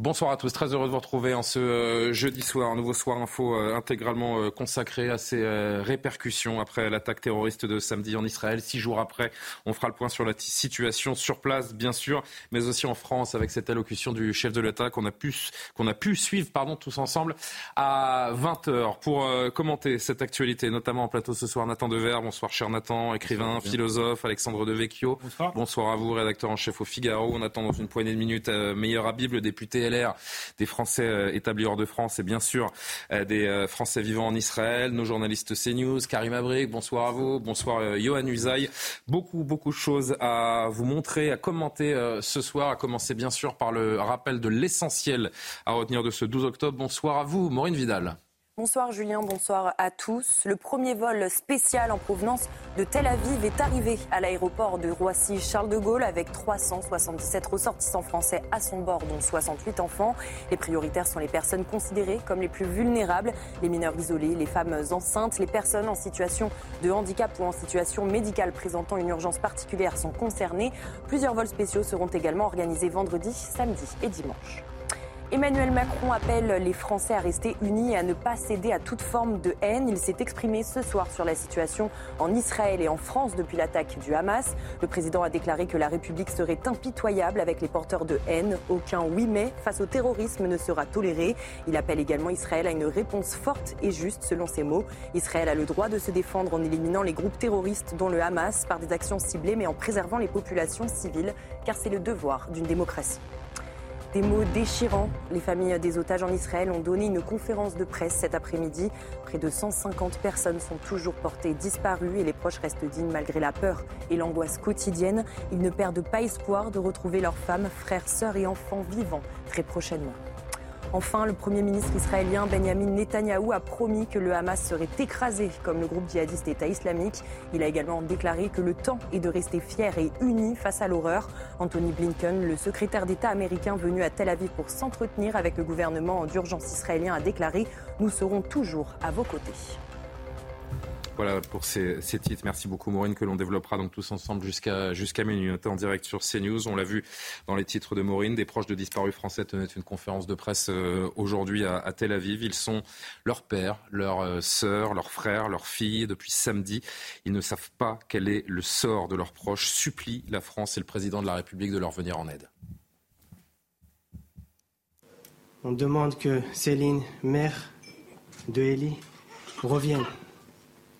Bonsoir à tous, très heureux de vous retrouver en ce euh, jeudi soir, un nouveau soir info euh, intégralement euh, consacré à ces répercussions après l'attaque terroriste de samedi en Israël. Six jours après, on fera le point sur la situation sur place, bien sûr, mais aussi en France avec cette allocution du chef de l'État qu'on a pu qu'on a pu suivre, pardon, tous ensemble à 20 h pour commenter cette actualité, notamment en plateau ce soir. Nathan Dever, bonsoir cher Nathan, écrivain, philosophe, Alexandre Devecchio, bonsoir. bonsoir à vous, rédacteur en chef au Figaro. On attend dans une poignée de minutes meilleur Habib, le député des Français euh, établis hors de France et bien sûr euh, des euh, Français vivant en Israël, nos journalistes CNews, Karim Abrik, bonsoir à vous, bonsoir Johan Usaï. Beaucoup, beaucoup de choses à vous montrer, à commenter ce soir, à commencer bien sûr par le rappel de l'essentiel à retenir de ce 12 octobre. Bonsoir à vous, Maureen Vidal. Bonsoir Julien, bonsoir à tous. Le premier vol spécial en provenance de Tel Aviv est arrivé à l'aéroport de Roissy-Charles de Gaulle avec 377 ressortissants français à son bord, dont 68 enfants. Les prioritaires sont les personnes considérées comme les plus vulnérables, les mineurs isolés, les femmes enceintes, les personnes en situation de handicap ou en situation médicale présentant une urgence particulière sont concernées. Plusieurs vols spéciaux seront également organisés vendredi, samedi et dimanche. Emmanuel Macron appelle les Français à rester unis et à ne pas céder à toute forme de haine. Il s'est exprimé ce soir sur la situation en Israël et en France depuis l'attaque du Hamas. Le président a déclaré que la République serait impitoyable avec les porteurs de haine. Aucun oui mais face au terrorisme ne sera toléré. Il appelle également Israël à une réponse forte et juste selon ses mots. Israël a le droit de se défendre en éliminant les groupes terroristes dont le Hamas par des actions ciblées mais en préservant les populations civiles car c'est le devoir d'une démocratie. Des mots déchirants. Les familles des otages en Israël ont donné une conférence de presse cet après-midi. Près de 150 personnes sont toujours portées disparues et les proches restent dignes malgré la peur et l'angoisse quotidienne. Ils ne perdent pas espoir de retrouver leurs femmes, frères, sœurs et enfants vivants très prochainement. Enfin, le Premier ministre israélien Benjamin Netanyahou a promis que le Hamas serait écrasé comme le groupe djihadiste État islamique. Il a également déclaré que le temps est de rester fier et uni face à l'horreur. Anthony Blinken, le secrétaire d'État américain venu à Tel Aviv pour s'entretenir avec le gouvernement d'urgence israélien, a déclaré Nous serons toujours à vos côtés. Voilà pour ces, titres. Merci beaucoup Maureen que l'on développera donc tous ensemble jusqu'à minuit en direct sur CNews. On l'a vu dans les titres de Maureen. Des proches de disparus français tenaient une conférence de presse euh, aujourd'hui à, Tel Aviv. Ils sont leurs pères, leurs euh, sœurs, leurs frères, leurs filles depuis samedi. Ils ne savent pas quel est le sort de leurs proches. Supplie la France et le président de la République de leur venir en aide. On demande que Céline, mère de Élie, revienne.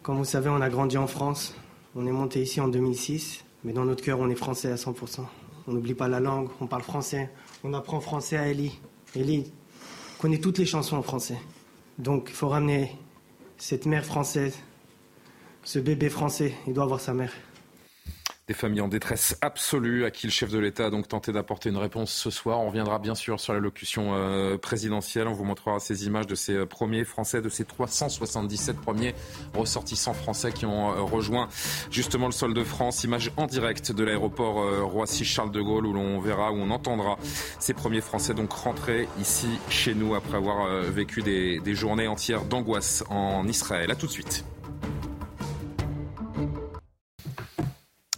Comme vous savez, on a grandi en France. On est monté ici en 2006, mais dans notre cœur, on est français à 100%. On n'oublie pas la langue, on parle français. On apprend français à Ellie. Ellie connaît toutes les chansons en français. Donc, il faut ramener cette mère française, ce bébé français. Il doit avoir sa mère. Des familles en détresse absolue à qui le chef de l'État a donc tenté d'apporter une réponse ce soir. On reviendra bien sûr sur l'allocution euh, présidentielle. On vous montrera ces images de ces euh, premiers Français, de ces 377 premiers ressortissants français qui ont euh, rejoint justement le sol de France. Image en direct de l'aéroport Roissy-Charles de Gaulle où l'on verra, où on entendra ces premiers Français donc rentrer ici chez nous après avoir vécu des, des journées entières d'angoisse en Israël. A tout de suite.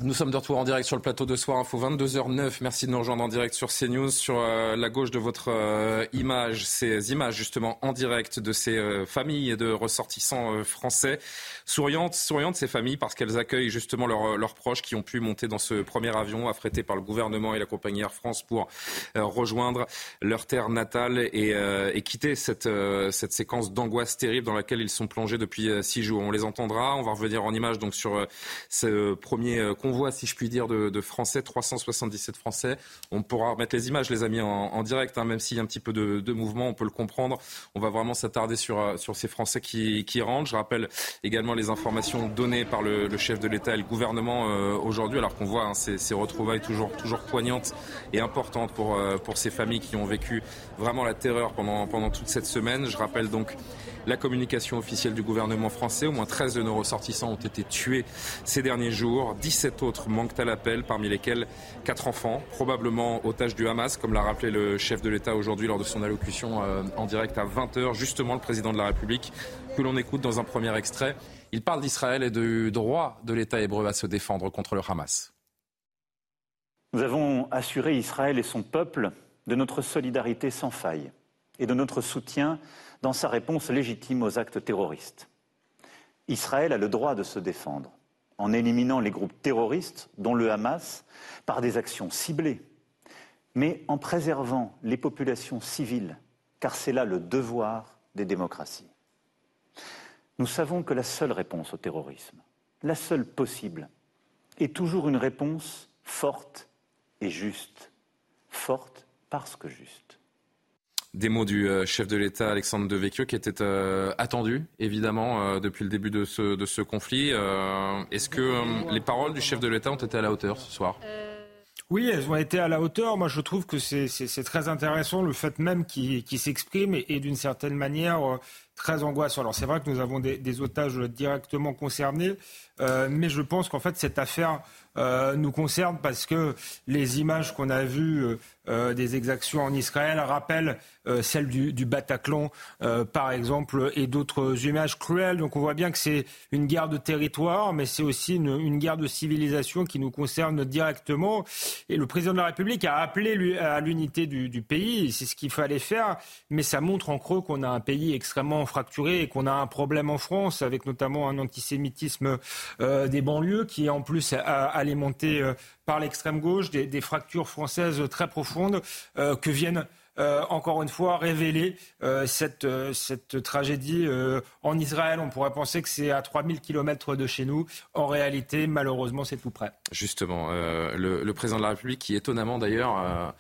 Nous sommes de retour en direct sur le plateau de Soir Info 22h09. Merci de nous rejoindre en direct sur CNews. Sur euh, la gauche de votre euh, image, ces images justement en direct de ces euh, familles de ressortissants français. Souriantes, souriantes ces familles parce qu'elles accueillent justement leurs, proches qui ont pu monter dans ce premier avion affrété par le gouvernement et la compagnie Air France pour rejoindre leur terre natale et, et quitter cette, cette séquence d'angoisse terrible dans laquelle ils sont plongés depuis six jours. On les entendra. On va revenir en image donc sur ce premier convoi, si je puis dire, de, Français, 377 Français. On pourra remettre les images, les amis, en, direct, hein, même s'il y a un petit peu de, mouvement, on peut le comprendre. On va vraiment s'attarder sur, euh, ces Français qui, rentrent. Je rappelle également les informations données par le, chef de l'État et le gouvernement euh, aujourd'hui, alors qu'on voit hein, ces, retrouvailles toujours, poignantes et importantes pour, euh, pour ces familles qui ont vécu vraiment la terreur pendant, pendant toute cette semaine. Je rappelle donc la communication officielle du gouvernement français. Au moins 13 de nos ressortissants ont été tués ces derniers jours. 17 autres manquent à l'appel, parmi lesquels 4 enfants, probablement otages du Hamas, comme l'a rappelé le chef de l'État aujourd'hui lors de son allocution euh, en direct à 20h. Justement, le président de la République, que l'on écoute dans un premier extrait. Il parle d'Israël et du droit de l'État hébreu à se défendre contre le Hamas. Nous avons assuré Israël et son peuple de notre solidarité sans faille et de notre soutien dans sa réponse légitime aux actes terroristes. Israël a le droit de se défendre en éliminant les groupes terroristes, dont le Hamas, par des actions ciblées, mais en préservant les populations civiles, car c'est là le devoir des démocraties. Nous savons que la seule réponse au terrorisme, la seule possible, est toujours une réponse forte et juste. Forte parce que juste des mots du euh, chef de l'État Alexandre de Vecchio qui était euh, attendu évidemment euh, depuis le début de ce, de ce conflit. Est-ce que les paroles du chef de l'État ont été à la hauteur ce soir? Oui, elles ont été à la hauteur. Moi, je trouve que c'est très intéressant le fait même qu'il s'exprime et, d'une certaine manière très angoissant. Alors, c'est vrai que nous avons des, otages directement concernés, mais je pense qu'en fait, cette affaire nous concerne parce que les images qu'on a vues euh, des exactions en Israël rappellent euh, celles du, Bataclan, euh, par exemple, et d'autres images cruelles. Donc on voit bien que c'est une guerre de territoire, mais c'est aussi une, guerre de civilisation qui nous concerne directement. Et le président de la République a appelé à l'unité du, pays, c'est ce qu'il fallait faire, mais ça montre en creux qu'on a un pays extrêmement fracturé et qu'on a un problème en France, avec notamment un antisémitisme des banlieues qui en plus alimenté par l'extrême gauche, des, fractures françaises très profondes euh, que viennent euh, encore une fois révéler euh, cette, cette, tragédie en Israël. On pourrait penser que c'est à 3000 km de chez nous. En réalité, malheureusement, c'est tout près. Justement, le, président de la République, qui étonnamment d'ailleurs,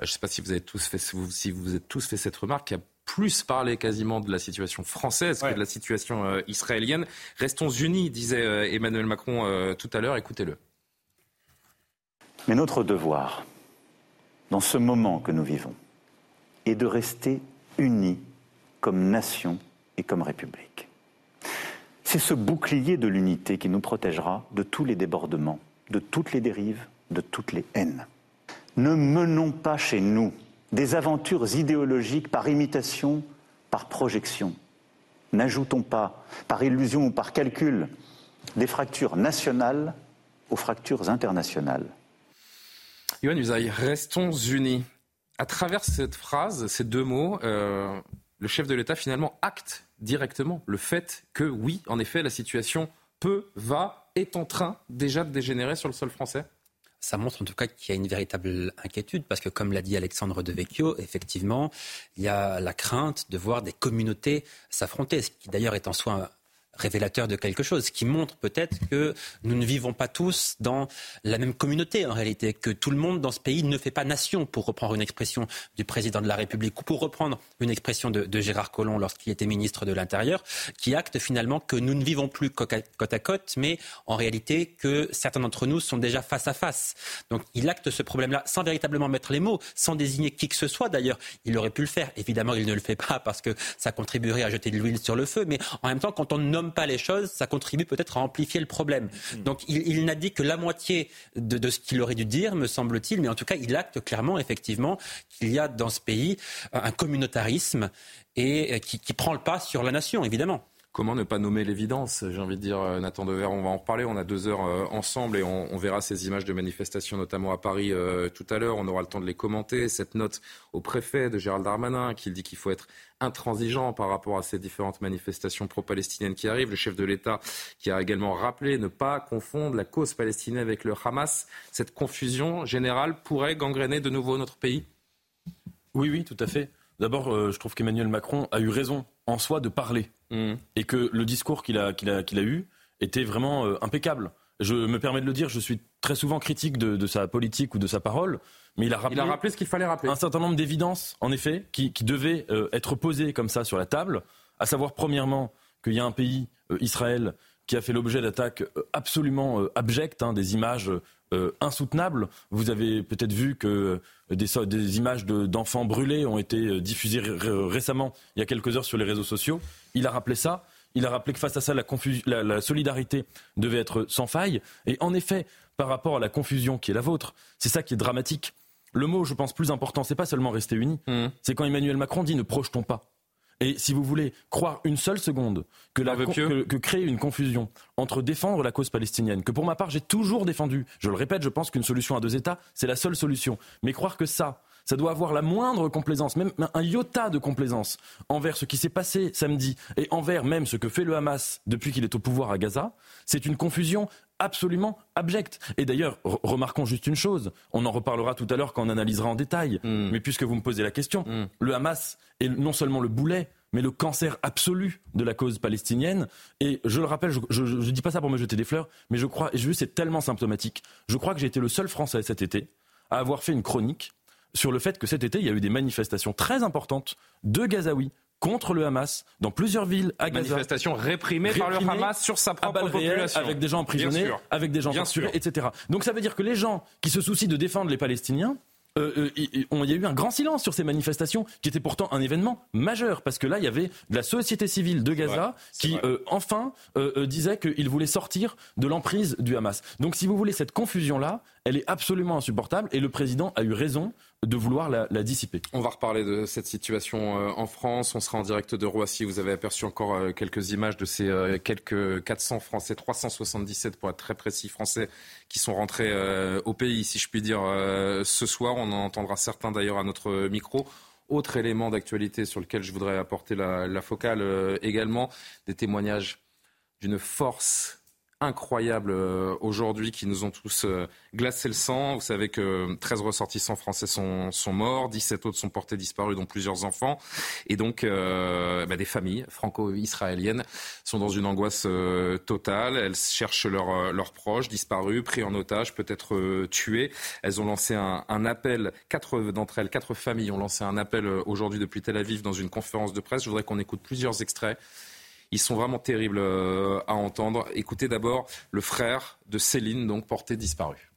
je ne sais pas si vous, avez tous fait, si vous êtes tous fait cette remarque, qui a plus parlé quasiment de la situation française que de la situation israélienne. Restons unis, disait Emmanuel Macron tout à l'heure. Écoutez-le. Mais notre devoir, dans ce moment que nous vivons, est de rester unis comme nation et comme République. C'est ce bouclier de l'unité qui nous protégera de tous les débordements, de toutes les dérives, de toutes les haines. Ne menons pas chez nous des aventures idéologiques par imitation, par projection. N'ajoutons pas, par illusion ou par calcul, des fractures nationales aux fractures internationales. Yohann Usaï, restons unis. À travers cette phrase, ces deux mots, euh, le chef de l'État finalement acte directement le fait que oui, en effet, la situation peut, va, est en train déjà de dégénérer sur le sol français ça montre en tout cas qu'il y a une véritable inquiétude parce que, comme l'a dit Alexandre De Vecchio, effectivement, il y a la crainte de voir des communautés s'affronter, ce qui d'ailleurs est en soi révélateur de quelque chose, qui montre peut-être que nous ne vivons pas tous dans la même communauté en réalité, que tout le monde dans ce pays ne fait pas nation, pour reprendre une expression du président de la République, ou pour reprendre une expression de, Gérard Collomb lorsqu'il était ministre de l'Intérieur, qui acte finalement que nous ne vivons plus côte à côte, mais en réalité que certains d'entre nous sont déjà face à face. Donc il acte ce problème-là sans véritablement mettre les mots, sans désigner qui que ce soit d'ailleurs. Il aurait pu le faire. Évidemment, il ne le fait pas parce que ça contribuerait à jeter de l'huile sur le feu, mais en même temps, quand on nomme pas les choses, ça contribue peut-être à amplifier le problème. Hmm. Donc il, n'a dit que la moitié de, ce qu'il aurait dû dire, me semble-t-il, mais en tout cas, il acte clairement, effectivement, qu'il y a dans ce pays un communautarisme et qui, qui prend le pas sur la nation, évidemment comment ne pas nommer l'évidence J'ai envie de dire, euh, Nathan Dever, on va en reparler. On a deux heures euh, ensemble et on, verra ces images de manifestations, notamment à Paris euh, tout à l'heure. On aura le temps de les commenter. Cette note au préfet de Gérald Darmanin qui dit qu'il faut être intransigeant par rapport à ces différentes manifestations pro-palestiniennes qui arrivent. Le chef de l'État qui a également rappelé ne pas confondre la cause palestinienne avec le Hamas. Cette confusion générale pourrait gangréner de nouveau notre pays? Oui, oui, tout à fait. D'abord, je trouve qu'Emmanuel Macron a eu raison en soi de parler. Mm. Et que le discours qu'il a, qu'il a, qu'il a eu était vraiment euh, impeccable. je me permets de le dire, je suis très souvent critique de, sa politique ou de sa parole, mais il a rappelé, il a rappelé ce qu'il fallait rappeler. Un certain nombre d'évidences, en effet, qui, devaient euh, être posées comme ça sur la table, à savoir premièrement qu'il y a un pays, euh, Israël, qui a fait l'objet d'attaques euh, absolument abjectes, hein, des images insoutenables. Vous avez peut-être vu que des, des images d'enfants brûlés ont été diffusées récemment, il y a quelques heures, sur les réseaux sociaux. Il a rappelé ça. Il a rappelé que face à ça, la, solidarité devait être sans faille. Et en effet, par rapport à la confusion qui est la vôtre, c'est ça qui est dramatique. Le mot, je pense, plus important, c'est pas seulement rester unis, mmh. c'est quand Emmanuel Macron dit ne projetons pas. Et si vous voulez croire une seule seconde que, que, créer une confusion entre défendre la cause palestinienne, que pour ma part j'ai toujours défendu, je le répète, je pense qu'une solution à deux États, c'est la seule solution, mais croire que ça, ça doit avoir la moindre complaisance, même un iota de complaisance envers ce qui s'est passé samedi et envers même ce que fait le Hamas depuis qu'il est au pouvoir à Gaza. C'est une confusion absolument abjecte. Et d'ailleurs, remarquons juste une chose, on en reparlera tout à l'heure quand on analysera en détail, hmm. mais puisque vous me posez la question, hmm. le Hamas est non seulement le boulet, mais le cancer absolu de la cause palestinienne. Et je le rappelle, je ne dis pas ça pour me jeter des fleurs, mais je crois, et je c'est tellement symptomatique, je crois que j'ai été le seul Français cet été à avoir fait une chronique sur le fait que cet été, il y a eu des manifestations très importantes de Gazaouis contre le Hamas dans plusieurs villes à Gaza. Manifestations réprimées, par le Hamas sur sa propre population. avec des gens emprisonnés, avec des gens torturés, etc. Donc ça veut dire que les gens qui se soucient de défendre les Palestiniens, euh, euh, il y a eu un grand silence sur ces manifestations, qui étaient pourtant un événement majeur, parce que là, il y avait de la société civile de Gaza qui, euh, enfin, disait qu'il voulait sortir de l'emprise du Hamas. Donc, si vous voulez, cette confusion-là, elle est absolument insupportable, et le président a eu raison de vouloir la, dissiper. On va reparler de cette situation en France. On sera en direct de Roissy. Vous avez aperçu encore quelques images de ces quelques 400 Français, 377 pour être très précis, Français qui sont rentrés au pays, si je puis dire, ce soir. On en entendra certains d'ailleurs à notre micro. Autre élément d'actualité sur lequel je voudrais apporter la, focale également, des témoignages d'une force incroyables euh, aujourd'hui qui nous ont tous euh, glacé le sang. Vous savez que 13 ressortissants français sont, sont morts, 17 autres sont portés disparus, dont plusieurs enfants. Et donc, euh, bah, des familles franco-israéliennes sont dans une angoisse totale. Elles cherchent leurs proches disparus, pris en otage, peut-être tués. Elles ont lancé un, un appel, quatre d'entre elles, quatre familles ont lancé un appel aujourd'hui depuis Tel Aviv dans une conférence de presse. Je voudrais qu'on écoute plusieurs extraits ils sont vraiment terribles euh, à entendre. Écoutez d'abord le frère de Céline, donc porté disparu.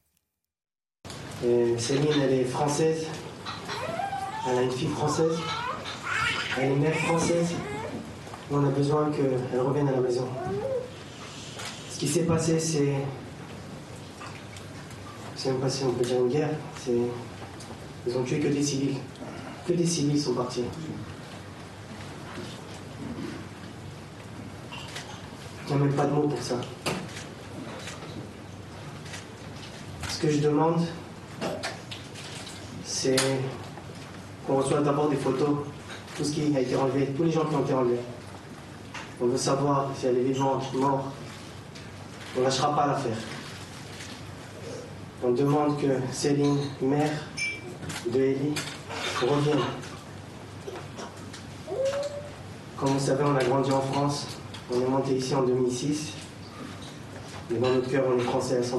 Céline, elle est française. Elle a une fille française. Elle est mère française. On a besoin qu'elle revienne à la maison. Ce qui s'est passé, c'est. C'est même passé, on peut dire une guerre. Ils ont tué que des civils. Que des civils sont partis. Il n'y a même pas de mots pour ça. Ce que je demande, c'est qu'on reçoive d'abord des photos, tout ce qui a été enlevé, tous les gens qui ont été enlevés. On veut savoir si elle est vivante, morte. On ne lâchera pas l'affaire. On demande que Céline, mère de Ellie, revienne. Comme vous savez, on a grandi en France. On est monté ici en 2006, mais dans notre cœur, on est français à 100%.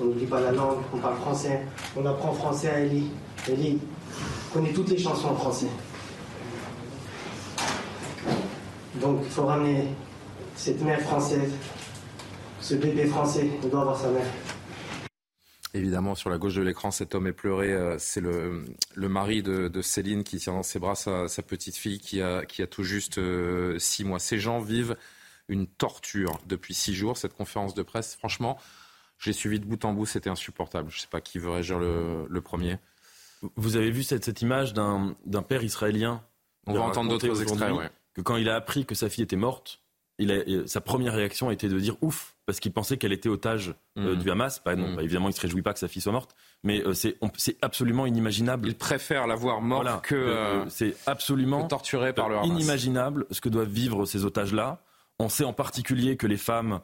On n'oublie pas la langue, on parle français, on apprend français à Ellie. Ellie connaît toutes les chansons en français. Donc il faut ramener cette mère française, ce bébé français, il doit avoir sa mère. Évidemment, sur la gauche de l'écran, cet homme est pleuré. Euh, c'est le, mari de, Céline qui tient dans ses bras sa, petite fille qui a, qui a tout juste euh, six mois. Ces gens vivent une torture depuis six jours. Cette conférence de presse, franchement, j'ai suivi de bout en bout, c'était insupportable. Je ne sais pas qui veut réagir le, premier. Vous avez vu cette, cette image d'un père israélien On va entendre d'autres extraits. Que quand il a appris que sa fille était morte, il sa première réaction a été de dire ouf, parce qu'il pensait qu'elle était otage euh, mm. du Hamas. Bah, non, mm. bah, évidemment, il ne se réjouit pas que sa fille soit morte, mais euh, c'est absolument inimaginable. Il préfère la voir morte que. Euh, c'est absolument torturé par le Hamas. inimaginable ce que doivent vivre ces otages-là. On sait en particulier que les femmes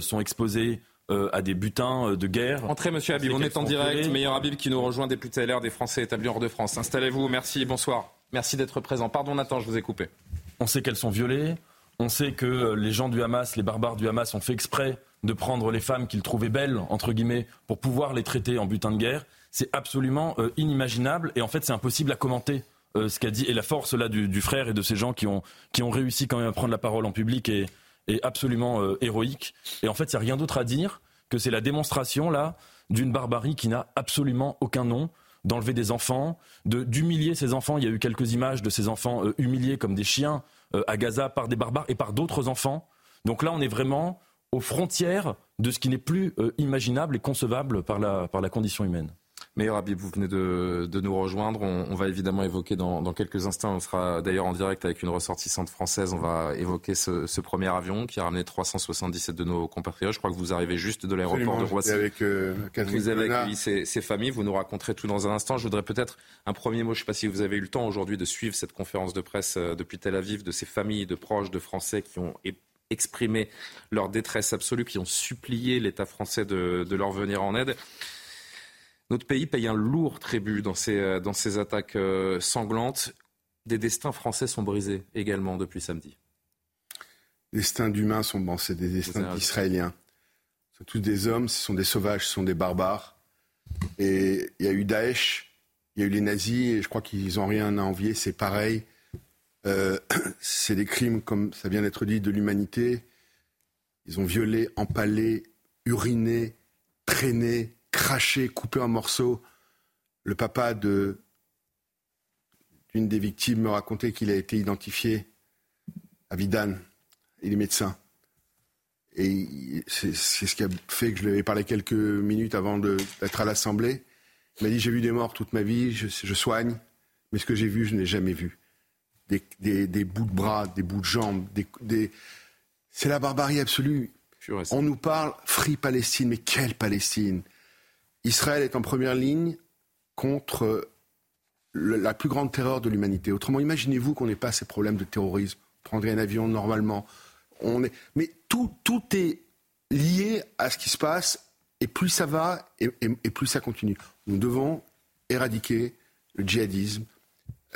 sont exposées à des butins de guerre. Entrez, monsieur Habib, on est en direct. Meilleur Habib qui nous rejoint, député LR des Français établis hors de France. Installez-vous, merci, bonsoir. Merci d'être présent. Pardon, Nathan, je vous ai coupé. On sait qu'elles sont violées. On sait que les gens du Hamas, les barbares du Hamas, ont fait exprès de prendre les femmes qu'il trouvait belles, entre guillemets, pour pouvoir les traiter en butin de guerre. C'est absolument euh, inimaginable et en fait c'est impossible à commenter. Euh, ce qu'a dit et la force là du, frère et de ces gens qui ont, qui ont réussi quand même à prendre la parole en public est, est absolument euh, héroïque. Et en fait, il n'y a rien d'autre à dire que c'est la démonstration là d'une barbarie qui n'a absolument aucun nom d'enlever des enfants, de d'humilier ces enfants. Il y a eu quelques images de ces enfants humiliés comme des chiens à Gaza par des barbares et par d'autres enfants. Donc là, on est vraiment aux frontières de ce qui n'est plus euh, imaginable et concevable par la, par la condition humaine. Meilleur Habib, vous venez de, de nous rejoindre. On, va évidemment évoquer dans, dans, quelques instants, on sera d'ailleurs en direct avec une ressortissante française, on va évoquer ce, ce, premier avion qui a ramené 377 de nos compatriotes. Je crois que vous arrivez juste de l'aéroport de Roissy. Avec, euh, vous avez accueilli ces, ces, familles, vous nous raconterez tout dans un instant. Je voudrais peut-être un premier mot, je ne sais pas si vous avez eu le temps aujourd'hui de suivre cette conférence de presse euh, depuis Tel Aviv, de ces familles de proches de Français qui ont exprimé leur détresse absolue, qui ont supplié l'État français de, leur venir en aide. Notre pays paye un lourd tribut dans ces, euh, dans ces attaques euh, sanglantes. Des destins français sont brisés également depuis samedi. Les destins d'humains sont c'est des destins d'Israéliens. Ce sont tous des hommes, ce sont des sauvages, ce sont des barbares. Et il y a eu Daesh, il y a eu les nazis, et je crois qu'ils n'ont rien à envier, c'est pareil. Euh, c'est des crimes, comme ça vient d'être dit, de l'humanité. Ils ont violé, empalé, uriné, traîné, craché, coupé en morceaux. Le papa de d'une des victimes me racontait qu'il a été identifié à Vidane. Il est médecin. Et c'est ce qui a fait que je lui avais parlé quelques minutes avant d'être à l'Assemblée. Il m'a dit J'ai vu des morts toute ma vie, je, je soigne, mais ce que j'ai vu, je n'ai jamais vu des, bouts de bras, des bouts de jambes. Des, C'est la barbarie absolue. On nous parle Free Palestine, mais quelle Palestine Israël est en première ligne contre la plus grande terreur de l'humanité. Autrement, imaginez-vous qu'on n'ait pas ces problèmes de terrorisme. On prendrait un avion normalement. On est... Mais tout, tout est lié à ce qui se passe, et plus ça va, et plus ça continue. Nous devons éradiquer le djihadisme,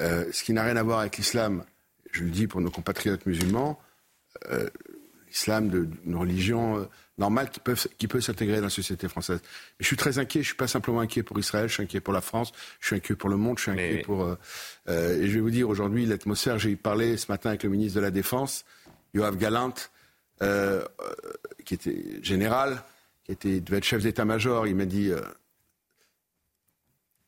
euh, ce qui n'a rien à voir avec l'islam, je le dis pour nos compatriotes musulmans, euh, l'islam d'une religion euh, normale qui, peuvent, qui peut s'intégrer dans la société française. Mais je suis très inquiet, je ne suis pas simplement inquiet pour Israël, je suis inquiet pour la France, je suis inquiet pour le monde, je suis inquiet pour... et je vais vous dire, aujourd'hui, l'atmosphère, j'ai parlé ce matin avec le ministre de la Défense, Yoav Galant, qui était général, qui était, devait être chef d'état-major, il m'a dit...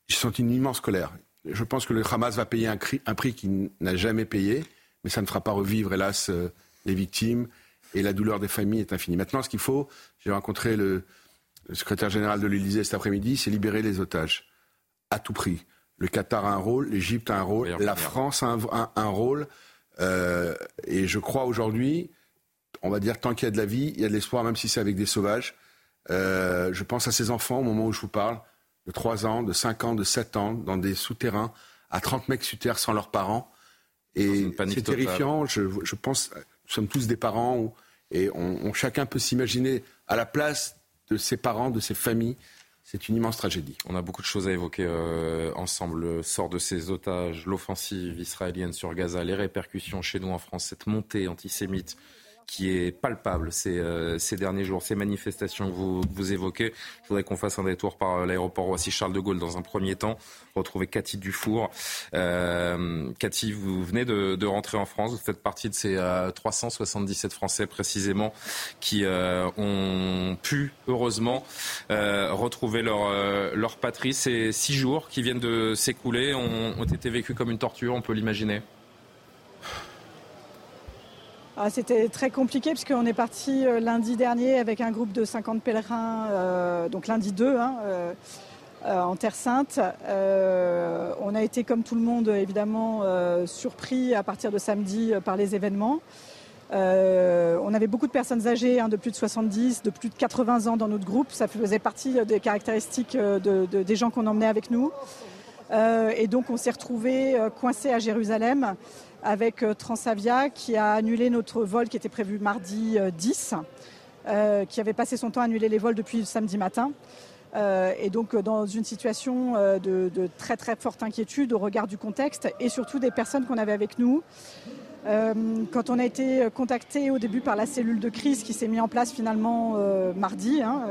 j'ai senti une immense colère je pense que le Hamas va payer un, prix qu'il n'a jamais payé, mais ça ne fera pas revivre, hélas, euh, les victimes. Et la douleur des familles est infinie. Maintenant, ce qu'il faut, j'ai rencontré le, secrétaire général de l'Élysée cet après-midi, c'est libérer les otages, à tout prix. Le Qatar a un rôle, l'Égypte a un rôle, la France a un, rôle. Euh, et je crois aujourd'hui, on va dire, tant qu'il y a de la vie, il y a de l'espoir, même si c'est avec des sauvages. Euh, je pense à ces enfants au moment où je vous parle de 3 ans, de 5 ans, de 7 ans, dans des souterrains, à 30 mecs sur terre sans leurs parents. Et c'est terrifiant. Je, pense, nous sommes tous des parents et chacun peut s'imaginer à la place de ses parents, de ses familles. C'est une immense tragédie. On a beaucoup de choses à évoquer euh, ensemble. Le sort de ces otages, l'offensive israélienne sur Gaza, les répercussions chez nous en France, cette montée antisémite qui est palpable ces, euh, ces derniers jours, ces manifestations que vous, vous évoquez. Je voudrais qu'on fasse un détour par euh, l'aéroport Roissy-Charles de Gaulle dans un premier temps, retrouver Cathy Dufour. Euh, Cathy, vous venez de, de, rentrer en France, vous faites partie de ces 377 Français précisément qui ont pu, heureusement, retrouver leur, leur patrie. Ces six jours qui viennent de s'écouler ont, ont été vécus comme une torture, on peut l'imaginer? Ah, c'était très compliqué puisqu'on est parti euh, lundi dernier avec un groupe de 50 pèlerins, euh, donc lundi 2, hein, euh, en Terre Sainte. on a été comme tout le monde évidemment surpris à partir de samedi par les événements. on avait beaucoup de personnes âgées, hein, de plus de 70, de plus de 80 ans dans notre groupe. Ça faisait partie des caractéristiques des gens qu'on emmenait avec nous. et donc on s'est retrouvés coincés à Jérusalem avec euh, Transavia qui a annulé notre vol qui était prévu mardi 10, euh, euh, qui avait passé son temps à annuler les vols depuis samedi matin. et donc dans une situation de, très très forte inquiétude au regard du contexte et surtout des personnes qu'on avait avec nous quand on a été contacté au début par la cellule de crise qui s'est mise en place finalement mardi, hein,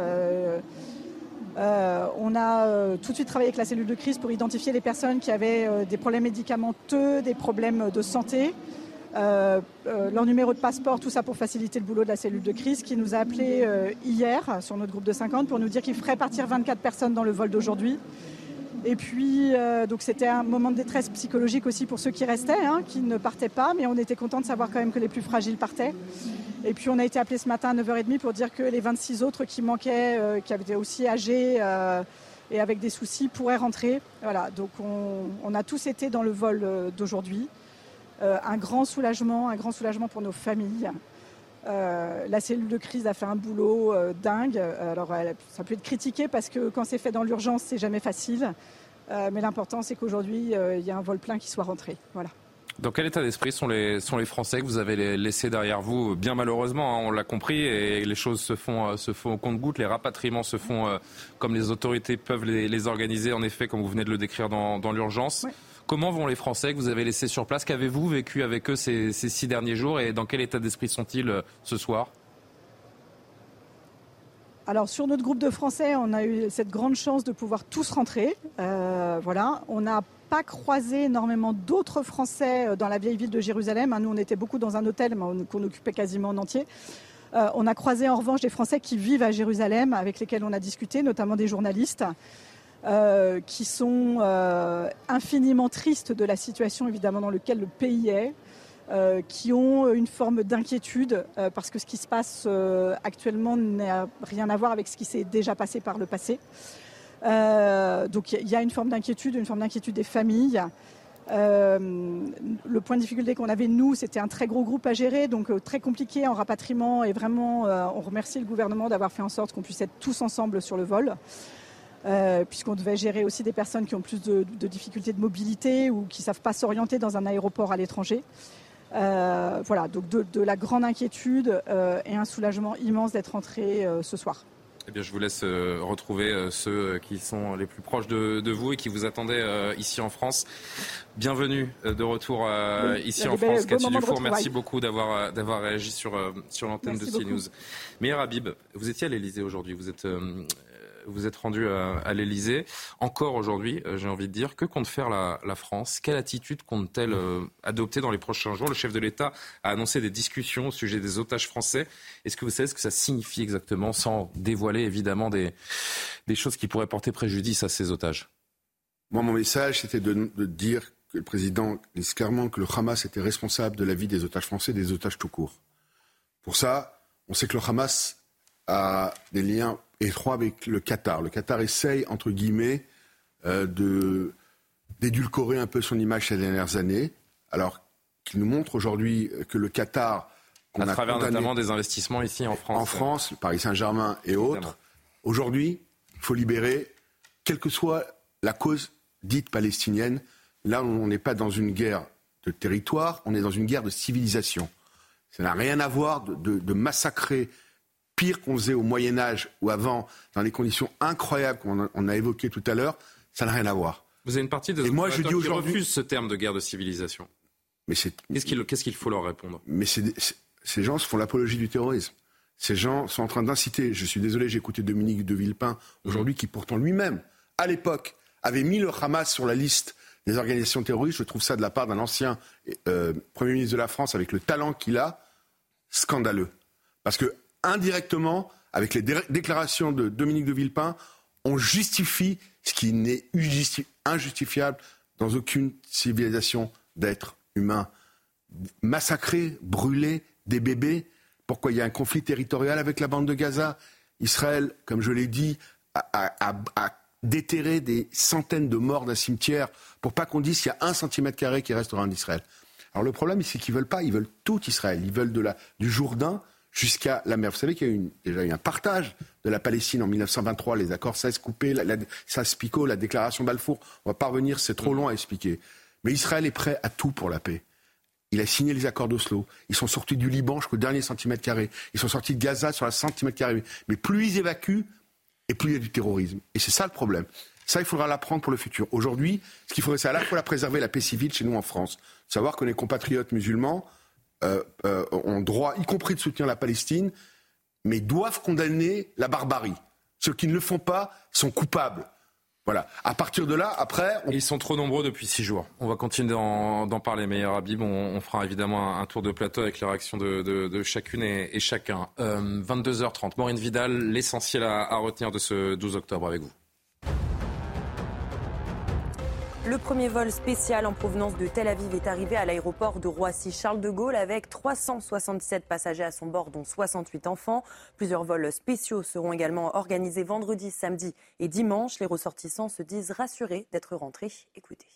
on a tout de suite travaillé avec la cellule de crise pour identifier les personnes qui avaient des problèmes médicamenteux, des problèmes de santé. Euh, euh, leur numéro de passeport, tout ça pour faciliter le boulot de la cellule de crise, qui nous a appelé euh, hier sur notre groupe de 50 pour nous dire qu'il ferait partir 24 personnes dans le vol d'aujourd'hui. Et puis, donc c'était un moment de détresse psychologique aussi pour ceux qui restaient, hein, qui ne partaient pas, mais on était content de savoir quand même que les plus fragiles partaient. Et puis on a été appelé ce matin à 9h30 pour dire que les 26 autres qui manquaient, qui avaient aussi âgés et avec des soucis, pourraient rentrer. Voilà, donc on, a tous été dans le vol d'aujourd'hui. Euh, un grand soulagement, un grand soulagement pour nos familles. Euh, la cellule de crise a fait un boulot euh, dingue. Alors, ça peut être critiqué parce que quand c'est fait dans l'urgence, c'est jamais facile. mais l'important, c'est qu'aujourd'hui, il y a un vol plein qui soit rentré. Voilà. Dans quel état d'esprit sont les, sont les Français que vous avez laissés derrière vous? Bien malheureusement, hein, on l'a compris, et les choses se font, se font au compte-gouttes, les rapatriements se font comme les autorités peuvent les, organiser, en effet, comme vous venez de le décrire dans, l'urgence. Comment vont les Français que vous avez laissés sur place? Qu'avez-vous vécu avec eux ces, six derniers jours et dans quel état d'esprit sont-ils euh, ce soir? Alors sur notre groupe de Français, on a eu cette grande chance de pouvoir tous rentrer. Euh, voilà, on n'a pas croisé énormément d'autres Français euh, dans la vieille ville de Jérusalem. Hein, nous, on était beaucoup dans un hôtel qu'on occupait quasiment en entier. on a croisé en revanche des Français qui vivent à Jérusalem, avec lesquels on a discuté, notamment des journalistes. Euh, qui sont euh, infiniment tristes de la situation évidemment dans laquelle le pays est, euh, qui ont une forme d'inquiétude parce que ce qui se passe actuellement n'a rien à voir avec ce qui s'est déjà passé par le passé. donc il y a une forme d'inquiétude, une forme d'inquiétude des familles. le point de difficulté qu'on avait, nous, c'était un très gros groupe à gérer, donc très compliqué en rapatriement. Et vraiment, on remercie le gouvernement d'avoir fait en sorte qu'on puisse être tous ensemble sur le vol. Euh, puisqu'on devait gérer aussi des personnes qui ont plus de, difficultés de mobilité ou qui ne savent pas s'orienter dans un aéroport à l'étranger. Euh, voilà, donc de, la grande inquiétude euh, et un soulagement immense d'être rentré ce soir. Eh bien, je vous laisse retrouver ceux qui sont les plus proches de, vous et qui vous attendaient ici en France. Bienvenue de retour ici en France. Cathy Dufour, merci beaucoup d'avoir d'avoir réagi sur, sur l'antenne de CNews. Meilleur Habib, vous étiez à l'Elysée aujourd'hui. Vous êtes vous êtes rendu à, l'Elysée. Encore aujourd'hui, euh, j'ai envie de dire, que compte faire la, France? Quelle attitude compte-t-elle euh, adopter dans les prochains jours? Le chef de l'État a annoncé des discussions au sujet des otages français. Est-ce que vous savez ce que ça signifie exactement, sans dévoiler évidemment des, des choses qui pourraient porter préjudice à ces otages? Moi, mon message, c'était de, dire que le président dise clairement que le Hamas était responsable de la vie des otages français, des otages tout court. Pour ça, on sait que le Hamas a des liens étroits avec le Qatar. Le Qatar essaye, entre guillemets, euh, de d'édulcorer un peu son image ces dernières années, alors qu'il nous montre aujourd'hui que le Qatar, à travers notamment des investissements ici en France, en France, Paris Saint-Germain et autres, aujourd'hui, il faut libérer, quelle que soit la cause dite palestinienne. Là, on n'est pas dans une guerre de territoire, on est dans une guerre de civilisation. Ça n'a rien à voir de massacrer pire qu'on faisait au Moyen Âge ou avant, dans les conditions incroyables qu'on a, évoquées tout à l'heure, ça n'a rien à voir. Vous avez une partie de moi, je dis qui refuse ce terme de guerre de civilisation. Mais qu'est-ce qu'il faut leur répondre? Mais ces gens se font l'apologie du terrorisme. Ces gens sont en train d'inciter. Je suis désolé, j'ai écouté Dominique de Villepin aujourd'hui, qui pourtant lui-même, à l'époque, avait mis le Hamas sur la liste des organisations terroristes. Je trouve ça de la part d'un ancien euh, Premier ministre de la France, avec le talent qu'il a, scandaleux. Parce que indirectement, avec les déclarations de Dominique de Villepin, on justifie ce qui n'est injustifiable dans aucune civilisation d'être humain. Massacrer, brûler des bébés, pourquoi il y a un conflit territorial avec la bande de Gaza? Israël, comme je l'ai dit, a, déterré des centaines de morts d'un cimetière pour pas qu'on dise qu'il y a un centimètre carré qui restera en Israël. Alors le problème, c'est qu'ils veulent pas, ils veulent tout Israël. Ils veulent du Jourdain jusqu'à la mer. Vous savez qu'il y a eu déjà eu un partage de la Palestine en 1923, les accords 16 coupés, la, la, Picot, la déclaration Balfour. On va pas revenir, c'est trop long à expliquer. Mais Israël est prêt à tout pour la paix. Il a signé les accords d'Oslo. Ils sont sortis du Liban jusqu'au dernier centimètre carré. Ils sont sortis de Gaza sur la centimètre carré. Mais plus ils évacuent, et plus il y a du terrorisme. Et c'est ça le problème. Ça, il faudra l'apprendre pour le futur. Aujourd'hui, ce qu'il faudrait, c'est à la fois la préserver, la paix civile chez nous en France. Savoir que les compatriotes musulmans, ont droit, y compris de soutenir la Palestine, mais doivent condamner la barbarie. Ceux qui ne le font pas sont coupables. Voilà. À partir de là, après. Ils sont trop nombreux depuis six jours. On va continuer d'en parler, meilleur Habib. On, fera évidemment un, tour de plateau avec les réactions de, chacune et, chacun. 22h30. Euh, Maureen Vidal, l'essentiel à retenir de ce 12 octobre avec vous. Le premier vol spécial en provenance de Tel Aviv est arrivé à l'aéroport de Roissy-Charles de Gaulle avec 377 passagers à son bord, dont 68 enfants. Plusieurs vols spéciaux seront également organisés vendredi, samedi et dimanche. Les ressortissants se disent rassurés d'être rentrés. Écoutez.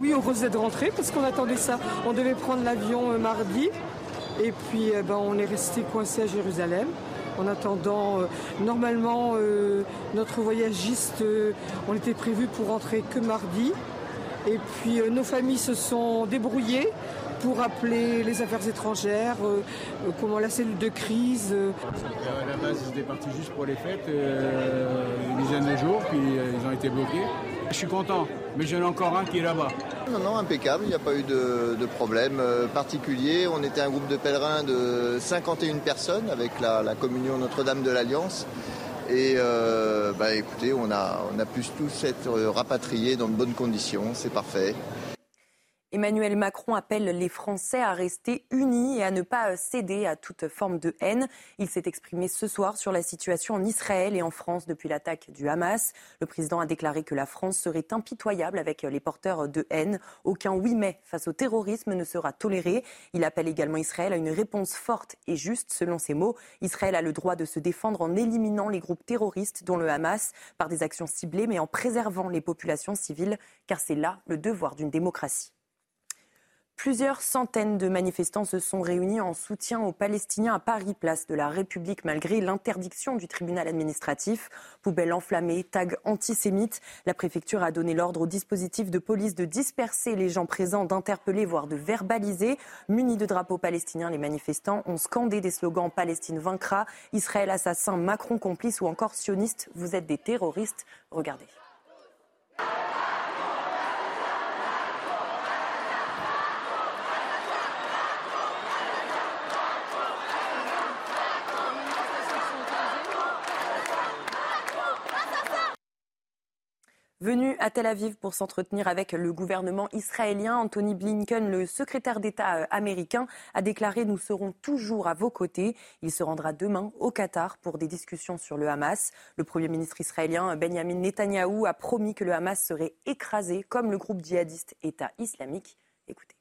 Oui, on refaisait de rentrer parce qu'on attendait ça. On devait prendre l'avion euh, mardi et puis eh ben, on est resté coincé à Jérusalem en attendant. Euh, normalement, euh, notre voyagiste, euh, on était prévu pour rentrer que mardi. Et puis nos familles se sont débrouillées pour appeler les affaires étrangères, comment la cellule de crise. À la base, ils étaient partis juste pour les fêtes, une dizaine de jours, puis ils ont été bloqués. Je suis content, mais j'en ai encore un qui est là-bas. Non, non, impeccable, il n'y a pas eu de, problème euh, particulier. On était un groupe de pèlerins de 51 personnes avec la, communion Notre-Dame de l'Alliance. Et euh, bah, écoutez, on a, on a pu tous être rapatriés dans de bonnes conditions, c'est parfait. Emmanuel Macron appelle les Français à rester unis et à ne pas céder à toute forme de haine. Il s'est exprimé ce soir sur la situation en Israël et en France depuis l'attaque du Hamas. Le président a déclaré que la France serait impitoyable avec les porteurs de haine. Aucun oui mais face au terrorisme ne sera toléré. Il appelle également Israël à une réponse forte et juste selon ses mots. Israël a le droit de se défendre en éliminant les groupes terroristes dont le Hamas par des actions ciblées mais en préservant les populations civiles car c'est là le devoir d'une démocratie. Plusieurs centaines de manifestants se sont réunis en soutien aux Palestiniens à Paris, place de la République, malgré l'interdiction du tribunal administratif. Poubelles enflammées, tags antisémites. La préfecture a donné l'ordre au dispositif de police de disperser les gens présents, d'interpeller, voire de verbaliser. Munis de drapeaux palestiniens, les manifestants ont scandé des slogans Palestine vaincra, Israël assassin, Macron complice ou encore sioniste, vous êtes des terroristes. Regardez. Venu à Tel Aviv pour s'entretenir avec le gouvernement israélien, Anthony Blinken, le secrétaire d'État euh, américain, a déclaré Nous serons toujours à vos côtés. Il se rendra demain au Qatar pour des discussions sur le Hamas. Le Premier ministre israélien Benjamin Netanyahou a promis que le Hamas serait écrasé comme le groupe djihadiste État islamique. Écoutez.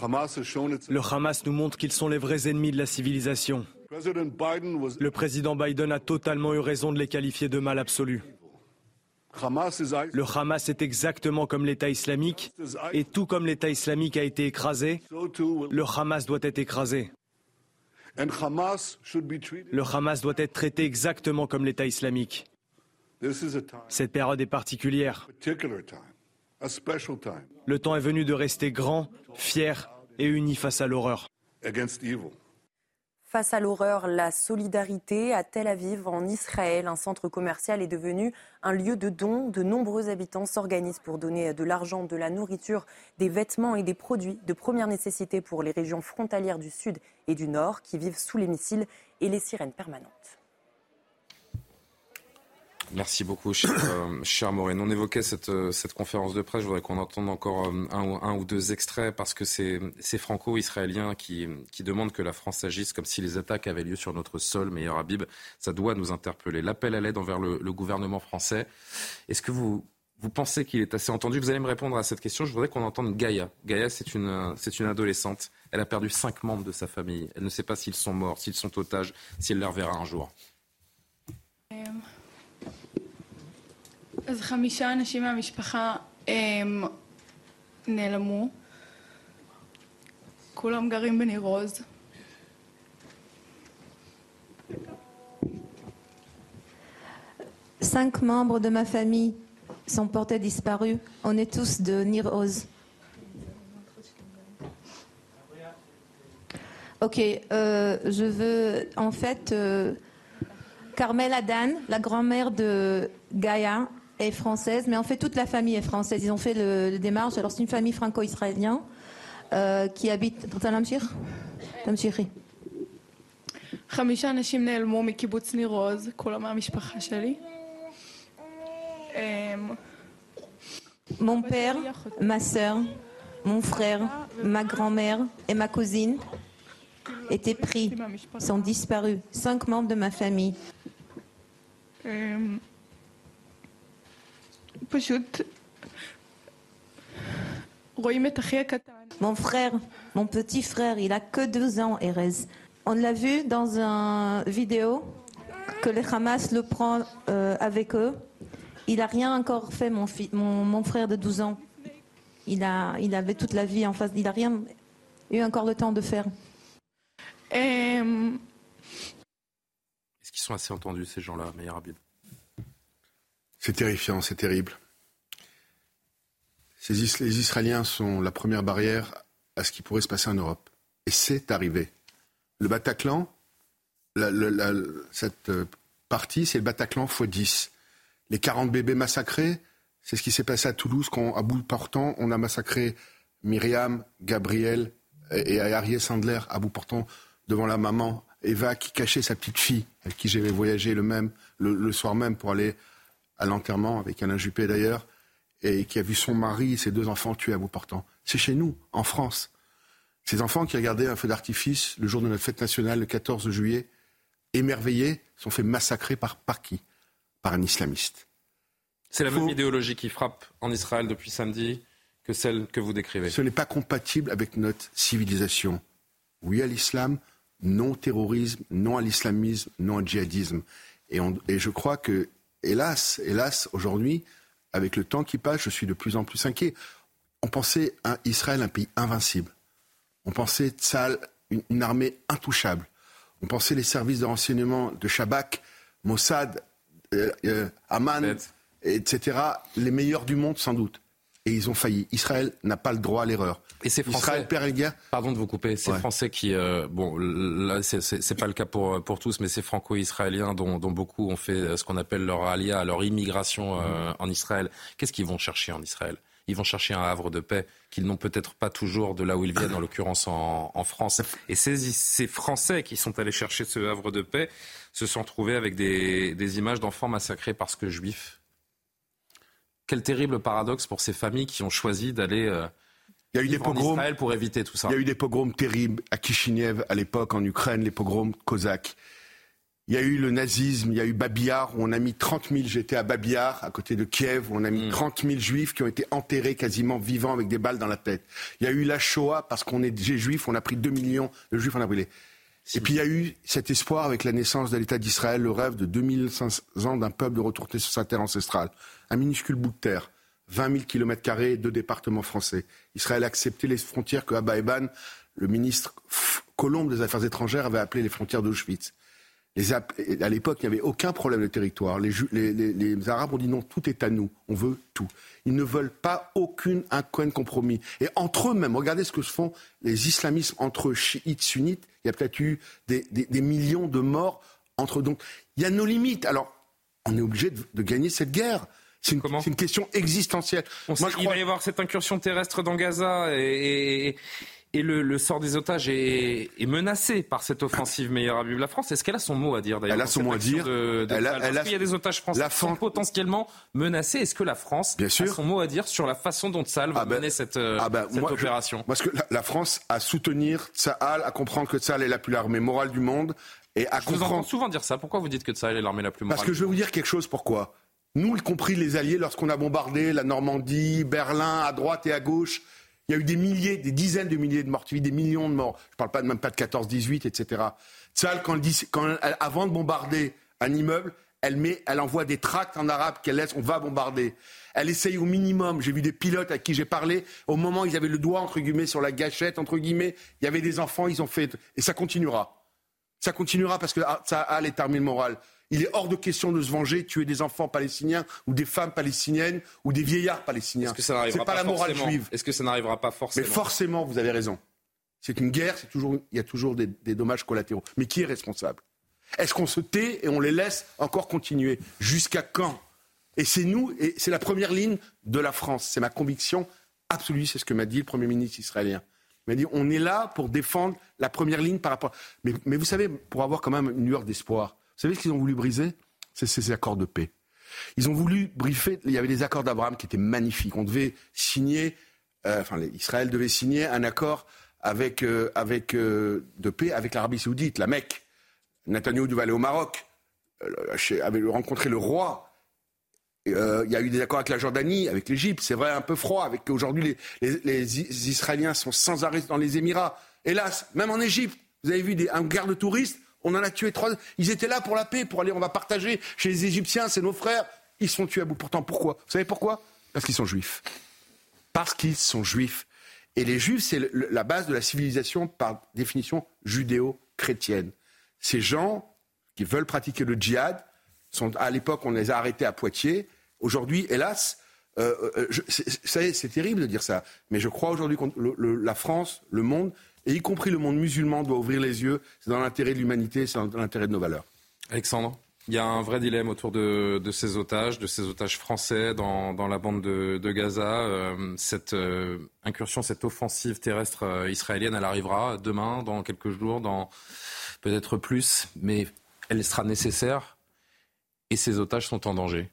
Le Hamas nous montre qu'ils sont les vrais ennemis de la civilisation. Le président Biden a totalement eu raison de les qualifier de mal absolu. Le Hamas est exactement comme l'État islamique, et tout comme l'État islamique a été écrasé, le Hamas doit être écrasé. Le Hamas doit être traité exactement comme l'État islamique. Cette période est particulière. Le temps est venu de rester grand, fier et uni face à l'horreur. Face à l'horreur, la solidarité à Tel Aviv, en Israël, un centre commercial est devenu un lieu de dons. De nombreux habitants s'organisent pour donner de l'argent, de la nourriture, des vêtements et des produits de première nécessité pour les régions frontalières du Sud et du Nord qui vivent sous les missiles et les sirènes permanentes. Merci beaucoup, cher, euh, Maureen. On évoquait cette, euh, cette conférence de presse. Je voudrais qu'on entende encore euh, un, ou deux extraits parce que c'est franco-israéliens qui, qui demandent que la France agisse comme si les attaques avaient lieu sur notre sol. Meilleur Habib, ça doit nous interpeller. L'appel à l'aide envers le, gouvernement français. Est-ce que vous, pensez qu'il est assez entendu? Vous allez me répondre à cette question. Je voudrais qu'on entende Gaïa. Gaïa, c'est une, c'est une adolescente. Elle a perdu cinq membres de sa famille. Elle ne sait pas s'ils sont morts, s'ils sont otages, si elle les reverra un jour. אז חמישה אנשים מהמשפחה הם נעלמו. כולם גרים בניר עוז. Cinq membres de ma famille sont portés disparus. On est tous de Nir-Oz. Ok, euh, je veux en fait euh, Carmel Adan, la grand-mère de Gaïa, est française, mais en fait toute la famille est française. Ils ont fait le, démarche. Alors c'est une famille franco-israélienne. euh, qui habitent... רוצה להמשיך? תמשיכי. חמישה אנשים נעלמו מקיבוץ ניר עוז, כולם מהמשפחה שלי. אמ, Mon père, ma sœur, mon frère, ma grand-mère et ma cousine étaient pris, sont disparus. Cinq membres de ma famille. Mon frère, mon petit frère, il a que 12 ans, Erez. On l'a vu dans une vidéo que le Hamas le prend euh, avec eux. Il n'a rien encore fait, mon, fi- mon, mon frère de 12 ans. Il, a, il avait toute la vie en face. Il n'a rien eu encore le temps de faire. אמ, Est-ce qu'ils sont assez entendus, ces gens-là, Meir Habib? C'est terrifiant, c'est terrible. Les Israéliens sont la première barrière à ce qui pourrait se passer en Europe. Et c'est arrivé. Le Bataclan, la- la- la- cette euh, partie, c'est le Bataclan x 10. Les 40 bébés massacrés, c'est ce qui s'est passé à Toulouse quand, à bout portant, on a massacré Myriam, Gabriel et, Ariel Sandler à bout portant devant la maman Eva qui cachait sa petite fille avec qui j'avais voyagé le même le soir même pour aller à l'enterrement avec Alain Juppé d'ailleurs et qui a vu son mari et ses deux enfants tués à bout portant. C'est chez nous, en France. Ces enfants qui regardaient un feu d'artifice le jour de notre fête nationale, le 14 juillet, émerveillés, sont fait massacrer par, par qui? Par un islamiste. C'est la même idéologie qui frappe en Israël depuis samedi que celle que vous décrivez. Ce n'est pas compatible avec notre civilisation. Oui à l'islam, non au terrorisme, non à l'islamisme, non au djihadisme. Et, on- et je crois que, hélas, hélas, aujourd'hui, avec le temps qui passe, je suis de plus en plus inquiet. On pensait à Israël un pays invincible. On pensait Tzal une, une armée intouchable. On pensait les services de renseignement de Shabak, Mossad, euh, euh, Aman, etc., les meilleurs du monde sans doute. Et ils ont failli. Israël n'a pas le droit à l'erreur. Et c'est français. Israël perd la guerre. Pardon de vous couper. C'est Ouais. français qui, euh, bon, là, c'est- pas le cas pour pour tous, mais c'est franco-israéliens dont, dont beaucoup ont fait euh, ce qu'on appelle leur alia, leur immigration euh, en Israël. Qu'est-ce qu'ils vont chercher en Israël? Ils vont chercher un havre de paix qu'ils n'ont peut-être pas toujours de là où ils viennent, en l'occurrence en, en France. Et ces, ces Français qui sont allés chercher ce havre de paix se sont trouvés avec des, des images d'enfants massacrés parce que juifs. Quel terrible paradoxe pour ces familles qui ont choisi d'aller. euh, Il y a eu des vivre en pogroms. Israël pour éviter tout ça. Il y a eu des pogroms terribles à Kishinev à l'époque, en Ukraine, les pogroms cosaques. Il y a eu le nazisme, il y a eu Babillard, où on a mis 30 000, j'étais à Babillard, à côté de Kiev, où on a mis 30 000 juifs qui ont été enterrés quasiment vivants avec des balles dans la tête. Il y a eu la Shoah, parce qu'on est des juifs, on a pris 2 millions de juifs, on a brûlé. Et puis il y a eu cet espoir avec la naissance de l'État d'Israël, le rêve de 2500 ans d'un peuple de retourner sur sa terre ancestrale. Un minuscule bout de terre, 20 000 kilomètres carrés, deux départements français. Israël a accepté les frontières que Abba Eban, le ministre Colombe des Affaires étrangères, avait appelées les frontières d'Auschwitz. Les à l'époque, il n'y avait aucun problème de territoire. Les, Arabes ont dit non, tout est à nous, on veut tout. Ils ne veulent pas aucune, un coin de compromis. Et entre eux même, regardez ce que se font les islamismes entre eux, chiites, sunnites. Il y a peut-être eu des, des- des millions de morts entre eux. Donc, il y a nos limites. Alors, on est obligé de, de gagner cette guerre. C'est une, question existentielle. On sait Moi, je qu'il crois- va y avoir cette incursion terrestre dans Gaza et, et- et le, le sort des otages est, est menacé par cette offensive meilleure Habib. La France, est-ce qu'elle a son mot à dire d'ailleurs Elle a son mot à dire. de- de Elle a- Tzal elle Parce a- qu'il y a des otages français la qui sont potentiellement menacés. Est-ce que la France Bien a sûr. son mot à dire sur la façon dont Tzal va Ah ben- mener cette, euh, Ah ben, cette moi, je- opération Parce que la, la France a soutenir Tsahal, à comprendre que Tsahal est la plus armée morale du monde et à Je vous entends souvent dire ça. Pourquoi vous dites que Tzal est l'armée la plus morale Parce que je vais vous dire quelque chose. Pourquoi? Nous, y compris les Alliés, lorsqu'on a bombardé la Normandie, Berlin, à droite et à gauche, il y a eu des milliers, des dizaines de milliers de morts, vis des millions de morts. Je parle pas même pas de 14, 18, etc. Tsahal, quand avant de bombarder un immeuble, elle met, elle envoie des tracts en arabe qu'elle laisse, on va bombarder. Elle essaye au minimum. J'ai vu des pilotes à qui j'ai parlé. Au moment où ils avaient le doigt entre guillemets sur la gâchette entre guillemets, il y avait des enfants, ils ont fait et ça continuera. Ça continuera parce que ah, ça a les termes morales. Il est hors de question de se venger, tuer des enfants palestiniens ou des femmes palestiniennes ou des vieillards palestiniens. Est-ce que ça n'arrivera C'est pas, la morale forcément juive. Est-ce que ça n'arrivera pas Mais forcément forcément, vous avez raison. C'est une guerre, c'est toujours, il y a toujours des, des dommages collatéraux. Mais qui est responsable? Est-ce qu'on se tait et on les laisse encore continuer? Jusqu'à quand? Et c'est nous, et c'est la première ligne de la France. C'est ma conviction absolue, c'est ce que m'a dit le Premier ministre israélien. Il m'a dit on est là pour défendre la première ligne par rapport. Mais, mais vous savez, pour avoir quand même une lueur d'espoir, savez ce qu'ils ont voulu briser? C'est ces accords de paix. Ils ont voulu briefer. Il y avait des accords d'Abraham qui étaient magnifiques. On devait signer, euh, enfin, Israël devait signer un accord avec, euh, avec euh, de paix avec l'Arabie Saoudite, la Mecque. Netanyahu devait aller au Maroc, avait rencontré le roi. Il y a eu des accords avec la Jordanie, avec l'Égypte. C'est vrai, un peu froid. Avec aujourd'hui, les, les, Israéliens sont sans arrêt dans les Émirats. Hélas, même en Égypte, vous avez vu des, un guerre de touristes on en a tué trois. Ils étaient là pour la paix, pour aller, on va partager chez les Égyptiens, c'est nos frères. Ils sont tués à bout. Pourtant, pourquoi? Vous savez pourquoi? Parce qu'ils sont juifs. Parce qu'ils sont juifs. Et les juifs, c'est la base de la civilisation par définition judéo-chrétienne. Ces gens qui veulent pratiquer le djihad, sont, à l'époque, on les a arrêtés à Poitiers. Aujourd'hui, hélas, euh, euh c'est terrible de dire ça, mais je crois aujourd'hui que la France, le monde, et y compris le monde musulman, doit ouvrir les yeux. C'est dans l'intérêt de l'humanité, c'est dans l'intérêt de nos valeurs. Alexandre? Il y a un vrai dilemme autour de, ces otages, de ces otages français dans, la bande de, Gaza. Euh, cette euh, incursion, cette offensive terrestre euh, israélienne, elle arrivera demain, dans quelques jours, dans peut-être plus, mais elle sera nécessaire et ces otages sont en danger.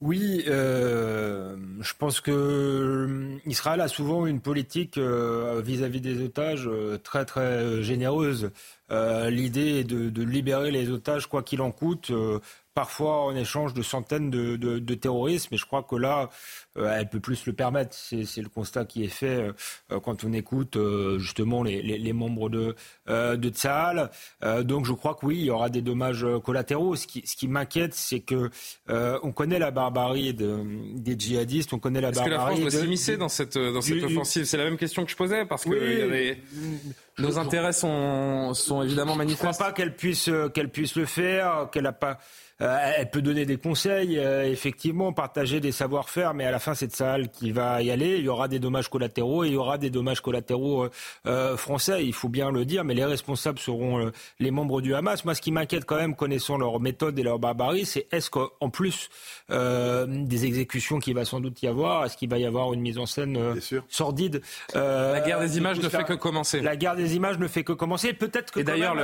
Oui, euh, je pense que euh, Israël a souvent une politique euh, vis-à-vis des otages très très généreuse. L'idée est de, libérer les otages quoi qu'il en coûte parfois en échange de centaines de, de, terroristes, mais je crois que là, euh, elle peut plus le permettre. C'est le constat qui est fait euh, quand on écoute euh, justement les, les, membres de, de Tsahal. donc je crois que oui, il y aura des dommages collatéraux. Ce qui, ce qui m'inquiète, c'est que on connaît la barbarie des djihadistes, on connaît la barbarie. Est-ce que la France doit s'immiscer dans cette, dans cette offensive? C'est la même question que je posais, parce que nos intérêts sont, sont évidemment manifestes. Je ne crois pas qu'elle puisse, qu'elle puisse le faire, qu'elle n'a pas euh, elle peut donner des conseils, euh, effectivement, partager des savoir-faire, mais à la fin, c'est Sahel qui va y aller. Il y aura des dommages collatéraux et il y aura des dommages collatéraux euh, français, il faut bien le dire, mais les responsables seront les membres du Hamas. Moi, ce qui m'inquiète quand même, connaissant leur méthode et leur barbarie, c'est est-ce qu'en plus des exécutions qu'il va sans doute y avoir, est-ce qu'il va y avoir une mise en scène sordide La guerre des images ne fait que commencer. La guerre des images ne fait que commencer. Peut-être que. Et d'ailleurs,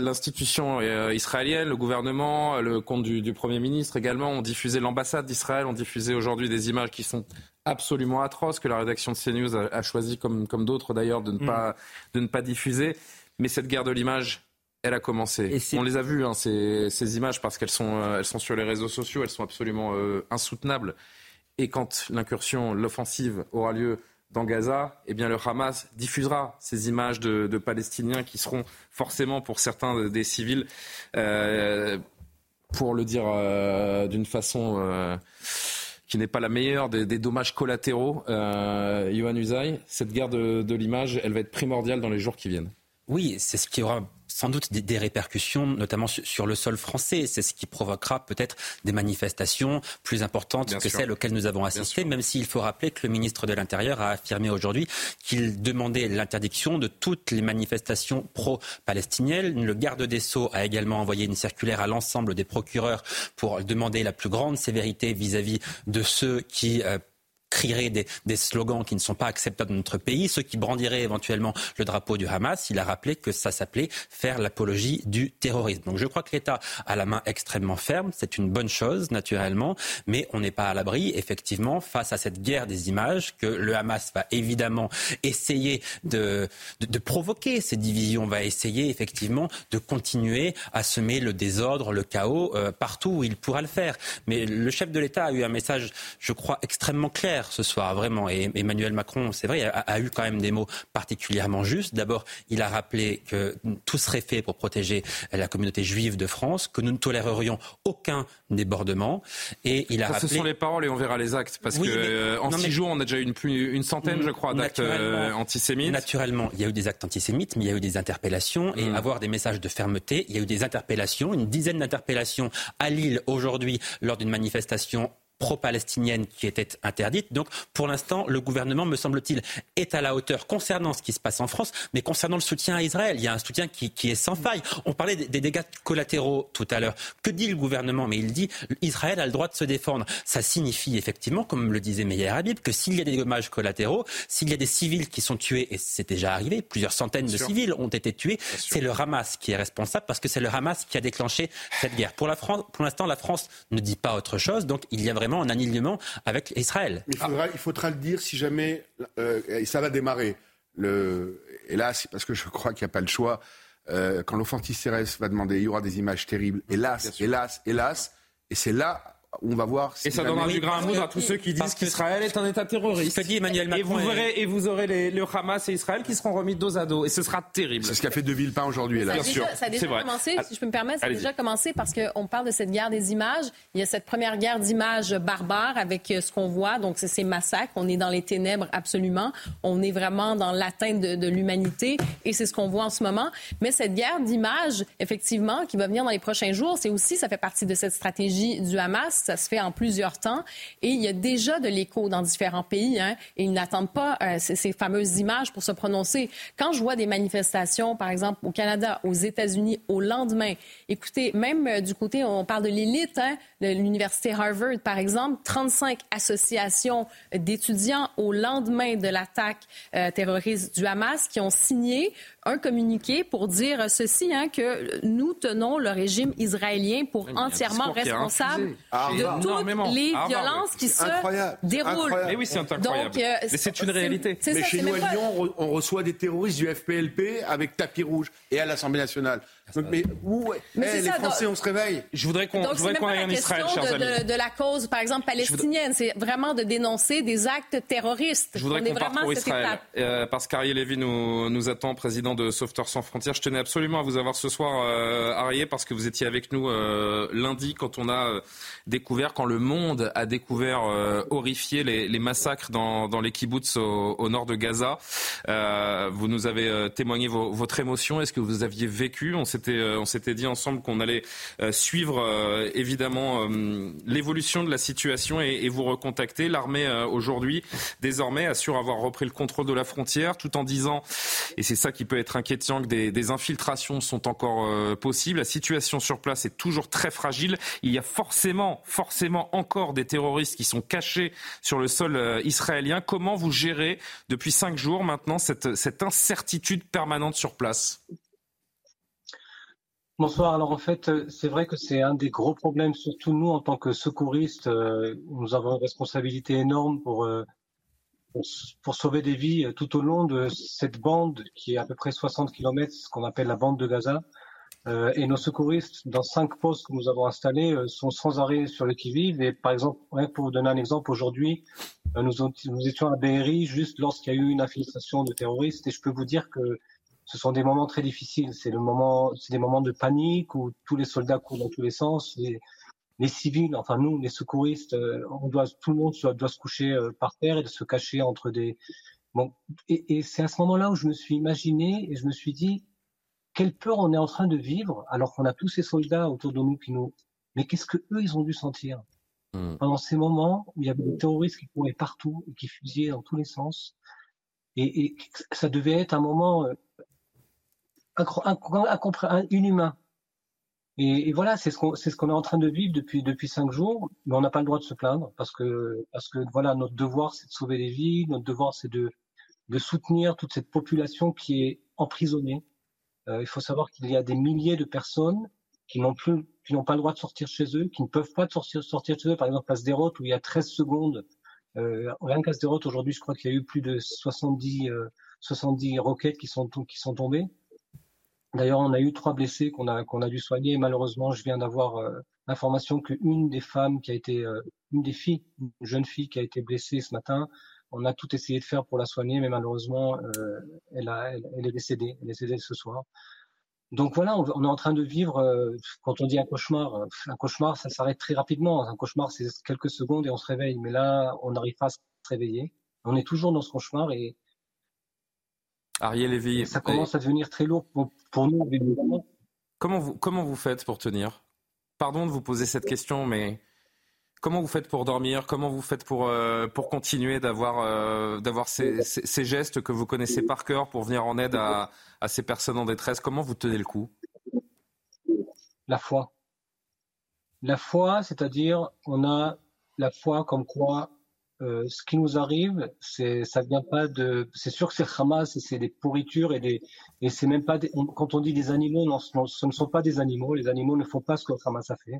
l'institution israélienne, le gouvernement gouvernement, le compte du, Premier ministre également ont diffusé l'ambassade d'Israël, ont diffusé aujourd'hui des images qui sont absolument atroces, que la rédaction de CNews a, choisi, comme, comme d'autres d'ailleurs, de, ne mm. pas, de ne pas diffuser. Mais cette guerre de l'image, elle a commencé. On les a vues, hein, ces, ces, images, parce qu'elles sont, euh, elles sont sur les réseaux sociaux, elles sont absolument euh, insoutenables. Et quand l'incursion, l'offensive aura lieu dans Gaza, eh bien le Hamas diffusera ces images de, Palestiniens qui seront forcément pour certains des civils, euh, pour le dire euh, d'une façon euh, qui n'est pas la meilleure, des, dommages collatéraux. Yohann Usaï, cette guerre de, de l'image, elle va être primordiale dans les jours qui viennent. Oui, c'est ce qui aura sans doute des, répercussions, notamment sur, le sol français. C'est ce qui provoquera peut-être des manifestations plus importantes que celles auxquelles nous avons assisté, même s'il faut rappeler que le ministre de l'Intérieur a affirmé aujourd'hui qu'il demandait l'interdiction de toutes les manifestations pro-palestiniennes. Le garde des Sceaux a également envoyé une circulaire à l'ensemble des procureurs pour demander la plus grande sévérité vis-à-vis de ceux qui euh, crieraient des, slogans qui ne sont pas acceptables dans notre pays, ceux qui brandiraient éventuellement le drapeau du Hamas, il a rappelé que ça s'appelait faire l'apologie du terrorisme. Donc je crois que l'État a la main extrêmement ferme, c'est une bonne chose naturellement, mais on n'est pas à l'abri effectivement face à cette guerre des images que le Hamas va évidemment essayer de, de, de provoquer. Ces divisions, va essayer effectivement de continuer à semer le désordre, le chaos euh, partout où il pourra le faire. Mais le chef de l'État a eu un message, je crois, extrêmement clair ce soir, vraiment. Et Emmanuel Macron, c'est vrai, a, eu quand même des mots particulièrement justes. D'abord, il a rappelé que tout serait fait pour protéger la communauté juive de France, que nous ne tolérerions aucun débordement. Et il a Ça, rappelé... Ce sont les paroles et on verra les actes. Parce qu'en que euh, en six jours, on a déjà eu une, une centaine, je crois, d'actes euh, antisémites. Naturellement, il y a eu des actes antisémites, mais il y a eu des interpellations. Et mm. avoir des messages de fermeté, il y a eu des interpellations, une dizaine d'interpellations à Lille aujourd'hui lors d'une manifestation pro-palestinienne qui était interdite. Donc, pour l'instant, le gouvernement, me semble-t-il, est à la hauteur concernant ce qui se passe en France, mais concernant le soutien à Israël. Il y a un soutien qui, qui est sans faille. On parlait des, dégâts collatéraux tout à l'heure. Que dit le gouvernement? Mais il dit Israël a le droit de se défendre. Ça signifie effectivement, comme le disait Meyer Habib, que s'il y a des dommages collatéraux, s'il y a des civils qui sont tués, et c'est déjà arrivé, plusieurs centaines de civils ont été tués, c'est le Hamas qui est responsable parce que c'est le Hamas qui a déclenché cette guerre. Pour la France, pour l'instant, la France ne dit pas autre chose, donc il y a vraiment un alignement avec Israël. il, faudra, il faudra le dire si jamais euh, ça va démarrer. Le, et là, c'est parce que je crois qu'il n'y a pas le choix. Euh, quand l'offensive terrestre va demander, il y aura des images terribles. Hélas, hélas, hélas. Et c'est là on va voir. Si et ça donnera du grain à moudre à tous ceux qui disent qu'Israël est un État terroriste. Dit Emmanuel Macron et vous verrez, et vous aurez les, le Hamas et Israël qui seront remis dos à dos, et ce sera terrible. C'est ce qu'a fait De Villepin aujourd'hui, là. Bien sûr. Ça a déjà commencé, si je peux me permettre, ça a déjà commencé parce qu'on parle de cette guerre des images. Il y a cette première guerre d'images barbare avec euh, ce qu'on voit, donc c'est ces massacres. On est dans les ténèbres absolument. On est vraiment dans l'atteinte de, de l'humanité, et c'est ce qu'on voit en ce moment. Mais cette guerre d'images, effectivement, qui va venir dans les prochains jours, c'est aussi, ça fait partie de cette stratégie du Hamas. Ça se fait en plusieurs temps. Et il y a déjà de l'écho dans différents pays. Hein, et ils n'attendent pas euh, ces, fameuses images pour se prononcer. Quand je vois des manifestations, par exemple, au Canada, aux États-Unis, au lendemain, écoutez, même euh, du côté, on parle de l'élite, hein, l'Université Harvard, par exemple, 35 associations d'étudiants au lendemain de l'attaque euh, terroriste du Hamas qui ont signé un communiqué pour dire ceci, hein, que nous tenons le régime israélien pour entièrement responsable de toutes les violences qui se déroulent. Mais oui, c'est incroyable. Euh, Mais c'est une réalité. Mais chez nous à Lyon, on reçoit des terroristes du FPLP avec tapis rouge et à l'Assemblée nationale. Mais où mais eh, les Français, on se réveille. Je voudrais qu'on qu aille en Israël, chers de, amis. De, de, la cause, par exemple, palestinienne. C'est vraiment de dénoncer des actes terroristes. Je voudrais qu'on parte pour Israël. Euh, parce qu'Ariel Lévy nous, nous attend, président de Sauveteurs sans frontières. Je tenais absolument à vous avoir ce soir, euh, Ariel, parce que vous étiez avec nous euh, lundi quand on a euh, découvert, quand le monde a découvert euh, horrifié les, les, massacres dans, dans les kibbutz au, au, nord de Gaza. Euh, vous nous avez témoigné vos, votre émotion. Est-ce que vous aviez vécu On s'était on s'était dit ensemble qu'on allait suivre évidemment l'évolution de la situation et, vous recontacter. L'armée aujourd'hui désormais assure avoir repris le contrôle de la frontière, tout en disant, et c'est ça qui peut être inquiétant que des, infiltrations sont encore euh, possibles. La situation sur place est toujours très fragile. Il y a forcément, forcément encore des terroristes qui sont cachés sur le sol euh, israélien. Comment vous gérez depuis cinq jours maintenant cette incertitude permanente sur place? Bonsoir. Alors en fait, euh, c'est vrai que c'est un des gros problèmes, surtout nous en tant que secouristes. nous avons une responsabilité énorme pour pour, sauver des vies euh, tout au long de cette bande qui est à peu près 60 km, ce qu'on appelle la bande de Gaza. Euh, et nos secouristes, dans cinq postes que nous avons installés, euh, sont sans arrêt sur le qui-vive. Et par exemple, pour vous donner un exemple, aujourd'hui, nous, étions à Be'eri juste lorsqu'il y a eu une infiltration de terroristes. Et je peux vous dire que ce sont des moments très difficiles. C'est le moment, c'est des moments de panique où tous les soldats courent dans tous les sens. Les civils, enfin nous, les secouristes, euh, on doit, tout le monde doit, se coucher euh, par terre et de se cacher entre des. Bon, et, et c'est à ce moment-là où je me suis imaginé et je me suis dit quelle peur on est en train de vivre alors qu'on a tous ces soldats autour de nous qui nous. Mais qu'est-ce que eux ils ont dû sentir? Hmm. pendant ces moments où il y avait des terroristes qui couraient partout et qui fusillaient dans tous les sens. Et, et ça devait être un moment euh, inhumain. Et, et, voilà, c'est ce qu'on est en train de vivre depuis cinq jours, mais on n'a pas le droit de se plaindre parce que voilà notre devoir c'est de sauver des vies, notre devoir c'est de soutenir toute cette population qui est emprisonnée. Euh, il faut savoir qu'il y a des milliers de personnes qui n'ont plus pas le droit de sortir chez eux, qui ne peuvent pas sortir chez eux. Par exemple, à Sderot où il y a 13 secondes, euh, rien qu'à Sderot aujourd'hui, je crois qu'il y a eu plus de 70 euh, 70 roquettes qui sont tombées. D'ailleurs, on a eu trois blessés qu'on a a dû soigner. malheureusement, je viens d'avoir euh, l'information qu'une des femmes qui a été, euh, une des filles, une jeune fille qui a été blessée ce matin, on a tout essayé de faire pour la soigner, mais malheureusement, euh, elle, a, elle, est décédée. Elle est décédée ce soir. Donc voilà, on, on est en train de vivre. Euh, quand on dit un cauchemar, un cauchemar, ça s'arrête très rapidement. Un cauchemar, c'est quelques secondes et on se réveille. Mais là, on n'arrive pas à se réveiller. On est toujours dans ce cauchemar et Ariel Lévy. Ça commence à devenir très lourd pour, nous, Comment vous, comment vous faites pour tenir? Pardon de vous poser cette question, mais Comment vous faites pour dormir? Comment vous faites pour, euh, pour continuer d'avoir euh, d'avoir ces, ces, gestes que vous connaissez par cœur pour venir en aide à, à ces personnes en détresse? Comment vous tenez le coup? La foi. La foi, c'est-à-dire, on a la foi comme quoi euh, ce qui nous arrive, c'est ça vient pas de. C'est sûr que c'est Hamas, c'est des pourritures et des et c'est même pas. Quand on dit des animaux, non, ce ne sont pas des animaux. Les animaux ne font pas ce que Hamas a fait.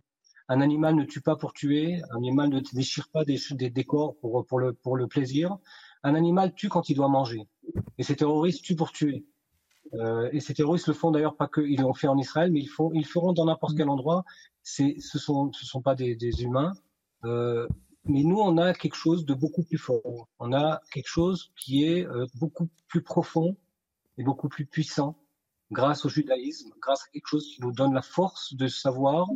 Un animal ne tue pas pour tuer. Un animal ne déchire pas des, des, corps pour pour le pour le plaisir. Un animal tue quand il doit manger. Et ces terroristes tuent pour tuer. Euh, et ces terroristes le font d'ailleurs pas que ils l'ont fait en Israël, mais ils font ils feront dans n'importe quel endroit. C'est ce sont ce sont pas des, des humains. Euh, mais nous, on a quelque chose de beaucoup plus fort. On a quelque chose qui est euh, beaucoup plus profond et beaucoup plus puissant grâce au judaïsme, grâce à quelque chose qui nous donne la force de savoir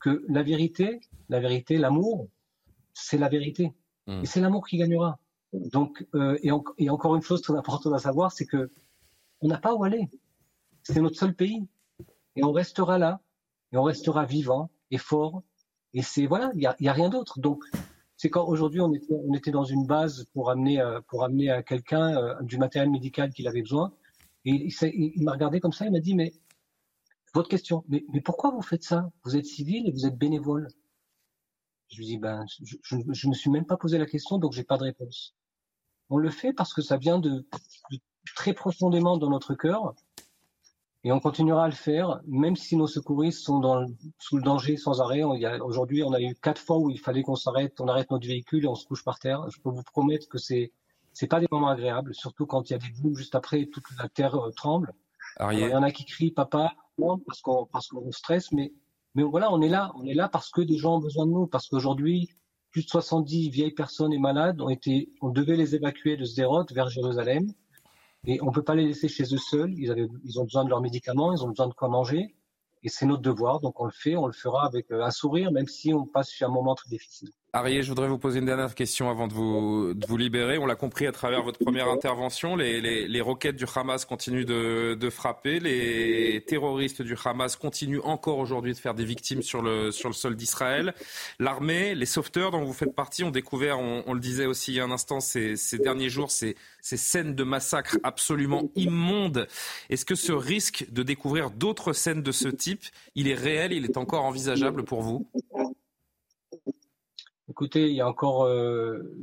que la vérité, la vérité, l'amour, c'est la vérité. Hmm. Et c'est l'amour qui gagnera. Donc, euh, et, et, encore une chose très importante à savoir, c'est que on n'a pas où aller. C'est notre seul pays. Et on restera là, et on restera vivant et fort. Et c'est voilà, il n'y a, y a rien d'autre. Donc, c'est quand aujourd'hui on était, dans une base pour amener, euh, pour amener à quelqu'un euh, du matériel médical qu'il avait besoin. Et il, m'a regardé comme ça, il m'a dit, mais votre question, mais, pourquoi vous faites ça? Vous êtes civil et vous êtes bénévole. Je lui dis, ben, je, je, me suis même pas posé la question, donc j'ai pas de réponse. On le fait parce que ça vient de, de très profondément dans notre cœur et on continuera à le faire, même si nos secouristes sont dans, sous le danger sans arrêt. Aujourd'hui, on a eu quatre fois où il fallait qu'on s'arrête, on arrête notre véhicule et on se couche par terre. Je peux vous promettre que c'est c'est pas des moments agréables, surtout quand il y a des boules juste après, toute la terre euh, tremble. il y en a qui crient papa, parce qu'on parce qu'on stresse, mais mais voilà, on est là, on est là parce que des gens ont besoin de nous, parce qu'aujourd'hui, plus de 70 vieilles personnes et malades ont été, on devait les évacuer de Sderot vers Jérusalem. Et on ne peut pas les laisser chez eux seuls. Ils, ils ont besoin de leurs médicaments, ils ont besoin de quoi manger. Et c'est notre devoir, donc on le fait, on le fera avec euh, un sourire, même si on passe sur un moment très difficile. Arié, je voudrais vous poser une dernière question avant de vous, libérer. On l'a compris à travers votre première intervention, les, roquettes du Hamas continuent de, frapper, les terroristes du Hamas continuent encore aujourd'hui de faire des victimes sur le, sol d'Israël. L'armée, les sauveteurs dont vous faites partie ont découvert, on, le disait aussi il y a un instant, ces, derniers jours, ces, ces scènes de massacre absolument immondes. Est-ce que ce risque de découvrir d'autres scènes de ce type, il est réel, il est encore envisageable pour vous? Écoutez, il y a encore euh,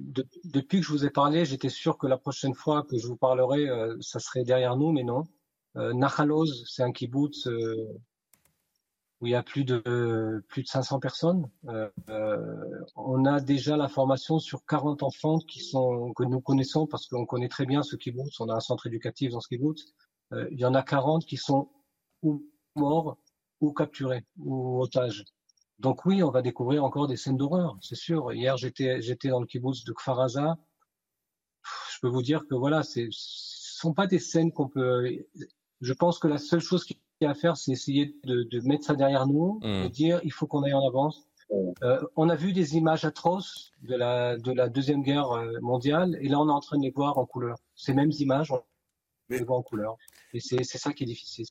depuis que je vous ai parlé, j'étais sûr que la prochaine fois que je vous parlerai, euh, ça serait derrière nous, mais non. Euh, Nachaloz, c'est un kibbutz euh, où il y a plus de plus de 500 personnes. on a déjà l'information sur 40 enfants qui sont que nous connaissons parce qu'on connaît très bien ce kibbutz. On a un centre éducatif dans ce kibbutz. il y en a 40 qui sont ou morts ou capturés ou otages. Donc oui, on va découvrir encore des scènes d'horreur, c'est sûr. Hier, j'étais j'étais dans le kibbutz de Kfaraza. Je peux vous dire que voilà, c'est ce sont pas des scènes qu'on peut. Je pense que la seule chose qu'il y a à faire, c'est essayer de, de, mettre ça derrière nous mmh. et dire il faut qu'on aille en avance. Euh, on a vu des images atroces de la de la deuxième guerre euh, mondiale et là on est en train de les voir en couleur. Ces mêmes images, on les voit en couleur. Et c'est ça qui est difficile,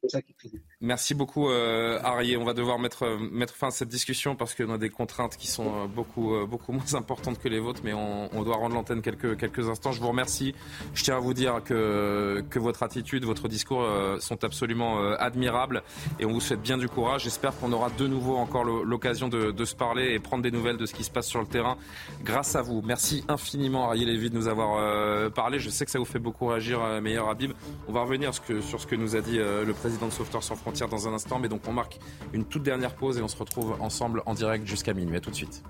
Merci beaucoup, euh, On va devoir mettre, euh, mettre fin à cette discussion parce qu'on a des contraintes qui sont euh, beaucoup, euh, beaucoup moins importantes que les vôtres, mais on, doit rendre l'antenne quelques, quelques instants. Je vous remercie. Je tiens à vous dire que, que votre attitude, votre discours sont absolument admirables et on vous souhaite bien du courage. J'espère qu'on aura de nouveau encore l'occasion de, se parler et prendre des nouvelles de ce qui se passe sur le terrain grâce à vous. Merci infiniment, Ariel Lévy, de nous avoir parlé. Je sais que ça vous fait beaucoup réagir, meilleur Habib. On va revenir que, sur ce que nous a dit euh, le président de Sauveteurs sans frontières dans un instant. Mais donc on marque une toute dernière pause et on se retrouve ensemble en direct jusqu'à minuit. À tout de suite.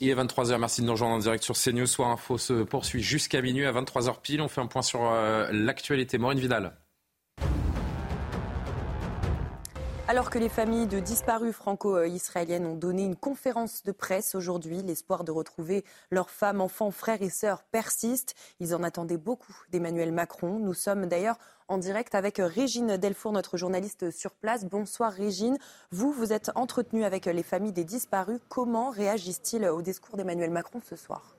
Il est 23h, merci de nous rejoindre en direct sur CNews. Soir Info se poursuit jusqu'à minuit. À 23h pile, on fait un point sur euh, l'actualité. Maureen Vidal. Alors que les familles de disparus franco-israéliennes ont donné une conférence de presse aujourd'hui, l'espoir de retrouver leurs femmes, enfants, frères et sœurs persiste. Ils en attendaient beaucoup d'Emmanuel Macron. Nous sommes d'ailleurs en direct avec Régine Delfour, notre journaliste sur place. Bonsoir Régine. Vous, vous êtes entretenue avec les familles des disparus. Comment réagissent-ils au discours d'Emmanuel Macron ce soir?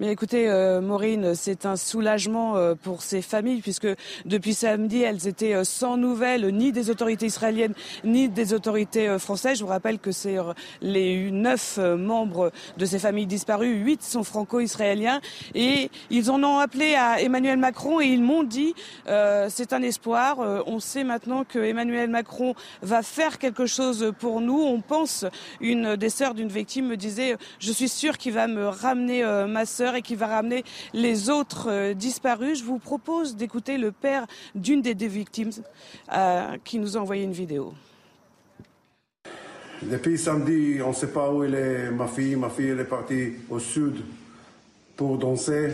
Mais écoutez, euh, Maureen, c'est un soulagement euh, pour ces familles puisque depuis samedi, elles étaient euh, sans nouvelles ni des autorités israéliennes ni des autorités françaises. Je vous rappelle que c'est les neuf membres de ces familles disparues, huit sont franco-israéliens et ils en ont appelé à Emmanuel Macron et ils m'ont dit c'est un espoir. on sait maintenant que Emmanuel Macron va faire quelque chose pour nous. On pense une des sœurs d'une victime me disait je suis sûre qu'il va me ramener ma sœur et qui va ramener les autres euh, disparus. Je vous propose d'écouter le père d'une des deux victimes euh, qui nous a envoyé une vidéo. Depuis samedi, on ne sait pas où elle est, ma fille. Ma fille, elle est partie au sud pour danser.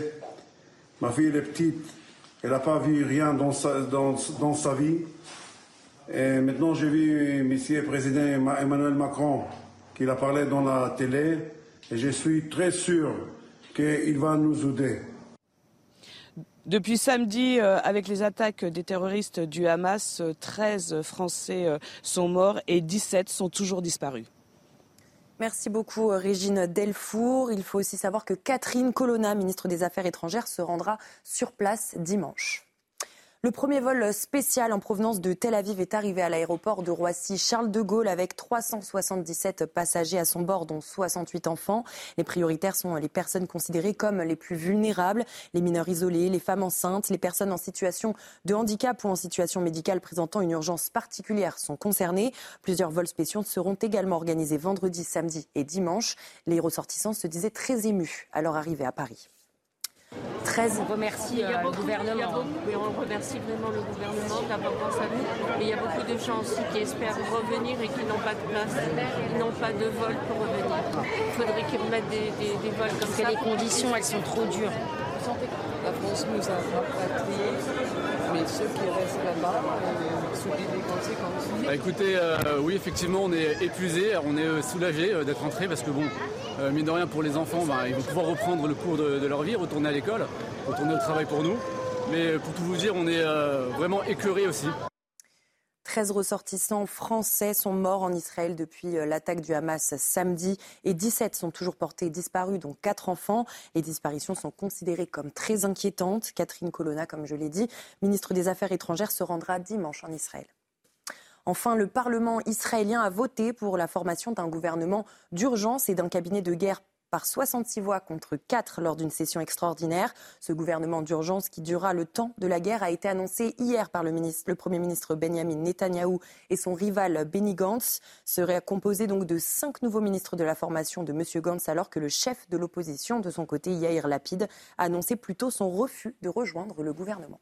Ma fille, elle est petite. Elle n'a pas vu rien dans sa, dans, dans sa vie. Et maintenant, j'ai vu M. le Président Emmanuel Macron qui a parlé dans la télé. Et je suis très sûr qu'il va nous aider. Depuis samedi, euh, avec les attaques des terroristes du Hamas, 13 euh, Français euh, sont morts et 17 sont toujours disparus. Merci beaucoup Régine Delfour. Il faut aussi savoir que Catherine Colonna, ministre des Affaires étrangères, se rendra sur place dimanche. Le premier vol spécial en provenance de Tel Aviv est arrivé à l'aéroport de Roissy-Charles de Gaulle avec 377 passagers à son bord, dont 68 enfants. Les prioritaires sont les personnes considérées comme les plus vulnérables, les mineurs isolés, les femmes enceintes, les personnes en situation de handicap ou en situation médicale présentant une urgence particulière sont concernées. Plusieurs vols spéciaux seront également organisés vendredi, samedi et dimanche. Les ressortissants se disaient très émus à leur arrivée à Paris. 13. On remercie euh, le gouvernement. on remercie vraiment le gouvernement d'avoir pensé à nous. Mais il y a beaucoup de gens aussi qui espèrent revenir et qui n'ont pas de place, qui n'ont pas de vol pour revenir. Il faudrait qu'ils remettent des, vols comme Parce ça. que les conditions, elles sont trop dures. La France nous a rapatriés, mais ceux qui restent là-bas euh, subissent des conséquences. Bah, écoutez, euh, oui, effectivement, on est épuisé, on est soulagé d'être rentré parce que bon, euh, mine de rien, pour les enfants, ben, ils vont pouvoir reprendre le cours de, leur vie, retourner à l'école, retourner au travail pour nous. Mais pour tout vous dire, on est euh, vraiment écœurés aussi. 13 ressortissants français sont morts en Israël depuis euh, l'attaque du Hamas samedi et 17 sont toujours portés disparus, dont 4 enfants. Les disparitions sont considérées comme très inquiétantes. Catherine Colonna, comme je l'ai dit, ministre des Affaires étrangères, se rendra dimanche en Israël. Enfin, le Parlement israélien a voté pour la formation d'un gouvernement d'urgence et d'un cabinet de guerre par 66 voix contre 4 lors d'une session extraordinaire. Ce gouvernement d'urgence qui durera le temps de la guerre a été annoncé hier par le, Premier ministre Benjamin Netanyahou et son rival Benny Gantz. Serait composé donc de cinq nouveaux ministres de la formation de M. Gantz alors que le chef de l'opposition, de son côté Yair Lapid, a annoncé plutôt son refus de rejoindre le gouvernement.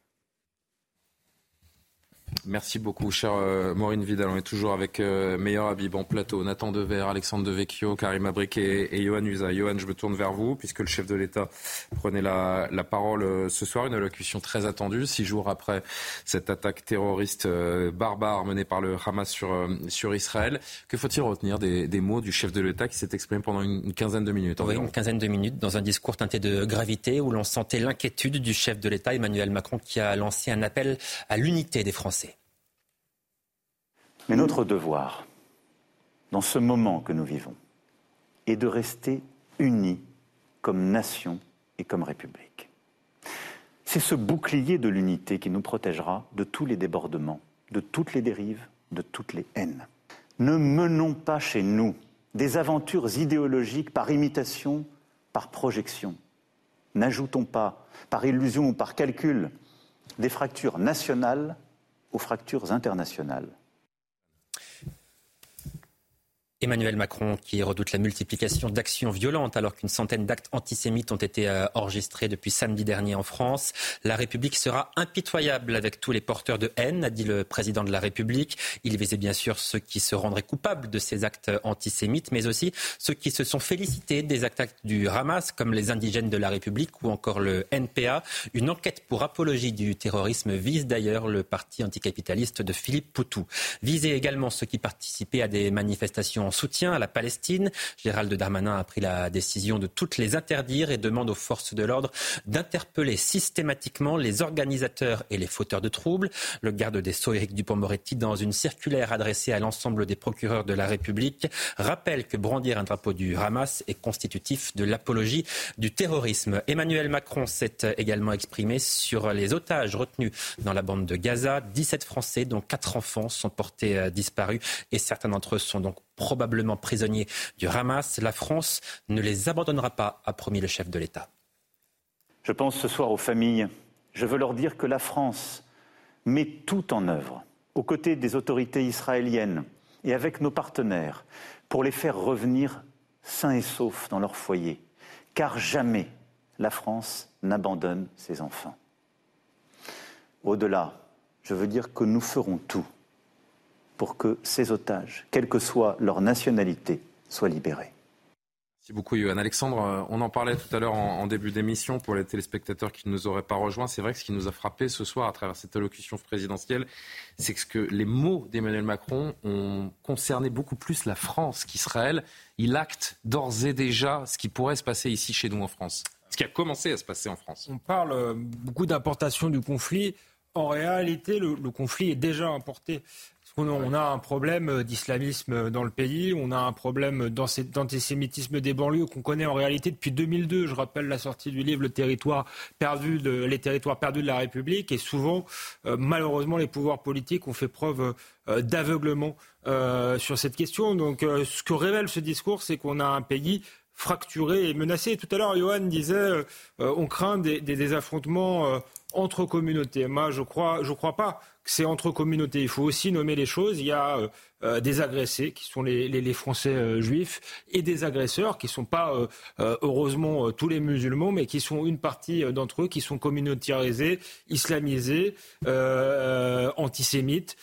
Merci beaucoup, cher euh, Maureen Vidal. On est toujours avec euh, Meilleur Habib en plateau. Nathan Dever, Alexandre Devecchio, Karim Abrik et, et Johan Usa. Johan, je me tourne vers vous, puisque le chef de l'État prenait la, la parole euh, ce soir. Une allocution très attendue, six jours après cette attaque terroriste barbare menée par le Hamas sur, sur Israël. Que faut-il retenir des, des, mots du chef de l'État qui s'est exprimé pendant une, quinzaine de minutes Oui, une quinzaine de minutes, dans un discours teinté de gravité, où l'on sentait l'inquiétude du chef de l'État, Emmanuel Macron, qui a lancé un appel à l'unité des Français. Mais notre devoir, dans ce moment que nous vivons, est de rester unis comme nation et comme République. C'est ce bouclier de l'unité qui nous protégera de tous les débordements, de toutes les dérives, de toutes les haines. Ne menons pas chez nous des aventures idéologiques par imitation, par projection. N'ajoutons pas, par illusion ou par calcul, des fractures nationales aux fractures internationales. Emmanuel Macron qui redoute la multiplication d'actions violentes alors qu'une centaine d'actes antisémites ont été euh, enregistrés depuis samedi dernier en France. La République sera impitoyable avec tous les porteurs de haine, a dit le président de la République. Il visait bien sûr ceux qui se rendraient coupables de ces actes antisémites, mais aussi ceux qui se sont félicités des attaques du Hamas, comme les indigènes de la République ou encore le NPA. Une enquête pour apologie du terrorisme vise d'ailleurs le parti anticapitaliste de Philippe Poutou. Visait également ceux qui participaient à des manifestations soutien à la Palestine. Gérald Darmanin a pris la décision de toutes les interdire et demande aux forces de l'ordre d'interpeller systématiquement les organisateurs et les fauteurs de troubles. Le garde des Sceaux, Éric Dupont-Moretti, dans une circulaire adressée à l'ensemble des procureurs de la République, rappelle que brandir un drapeau du Hamas est constitutif de l'apologie du terrorisme. Emmanuel Macron s'est également exprimé sur les otages retenus dans la bande de Gaza. 17 Français, dont 4 enfants, sont portés euh, disparus et certains d'entre eux sont donc probablement prisonniers du Hamas. La France ne les abandonnera pas, a promis le chef de l'État. Je pense ce soir aux familles. Je veux leur dire que la France met tout en œuvre aux côtés des autorités israéliennes et avec nos partenaires pour les faire revenir sains et saufs dans leur foyer. Car jamais la France n'abandonne ses enfants. Au-delà, je veux dire que nous ferons tout pour que ces otages, quelle que soit leur nationalité, soient libérés. Merci beaucoup, Yohann. Alexandre, euh, on en parlait tout à l'heure en, début d'émission pour les téléspectateurs qui ne nous auraient pas rejoints. C'est vrai que ce qui nous a frappé ce soir à travers cette allocution présidentielle, c'est que les mots d'Emmanuel Macron ont concerné beaucoup plus la France qu'Israël. Il acte d'ores et déjà ce qui pourrait se passer ici chez nous en France, ce qui a commencé à se passer en France. On parle euh, beaucoup d'importation du conflit. En réalité, le, conflit est déjà importé. On a un problème d'islamisme dans le pays, on a un problème d'antisémitisme des banlieues qu'on connaît en réalité depuis 2002. Je rappelle la sortie du livre Le territoire perdu de, Les territoires perdus de la République. Et souvent, euh, malheureusement, les pouvoirs politiques ont fait preuve euh, d'aveuglement euh, sur cette question. Donc, ce que révèle ce discours, c'est qu'on a un pays fracturé et menacé. Tout à l'heure, Johan disait on craint des affrontements entre communautés. Moi, je crois, je crois pas c'est entre communautés. Il faut aussi nommer les choses. Il y a euh, euh, des agressés qui sont les, les, Français euh, juifs et des agresseurs qui ne sont pas heureusement tous les musulmans, mais qui sont une partie d'entre eux qui sont communautarisés, islamisés, antisémites.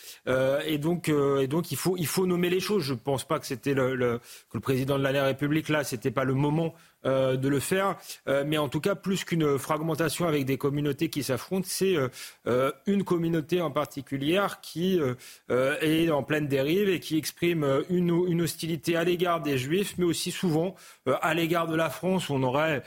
et donc, et donc il faut il faut nommer les choses. Je ne pense pas que c'était le, le, que le président de la République là, c'était pas le moment euh, de le faire. Euh, mais en tout cas, plus qu'une fragmentation avec des communautés qui s'affrontent, c'est euh, une communauté en particulier qui est en pleine dérive et qui exprime une, une hostilité à l'égard des Juifs, mais aussi souvent à l'égard de la France. On aurait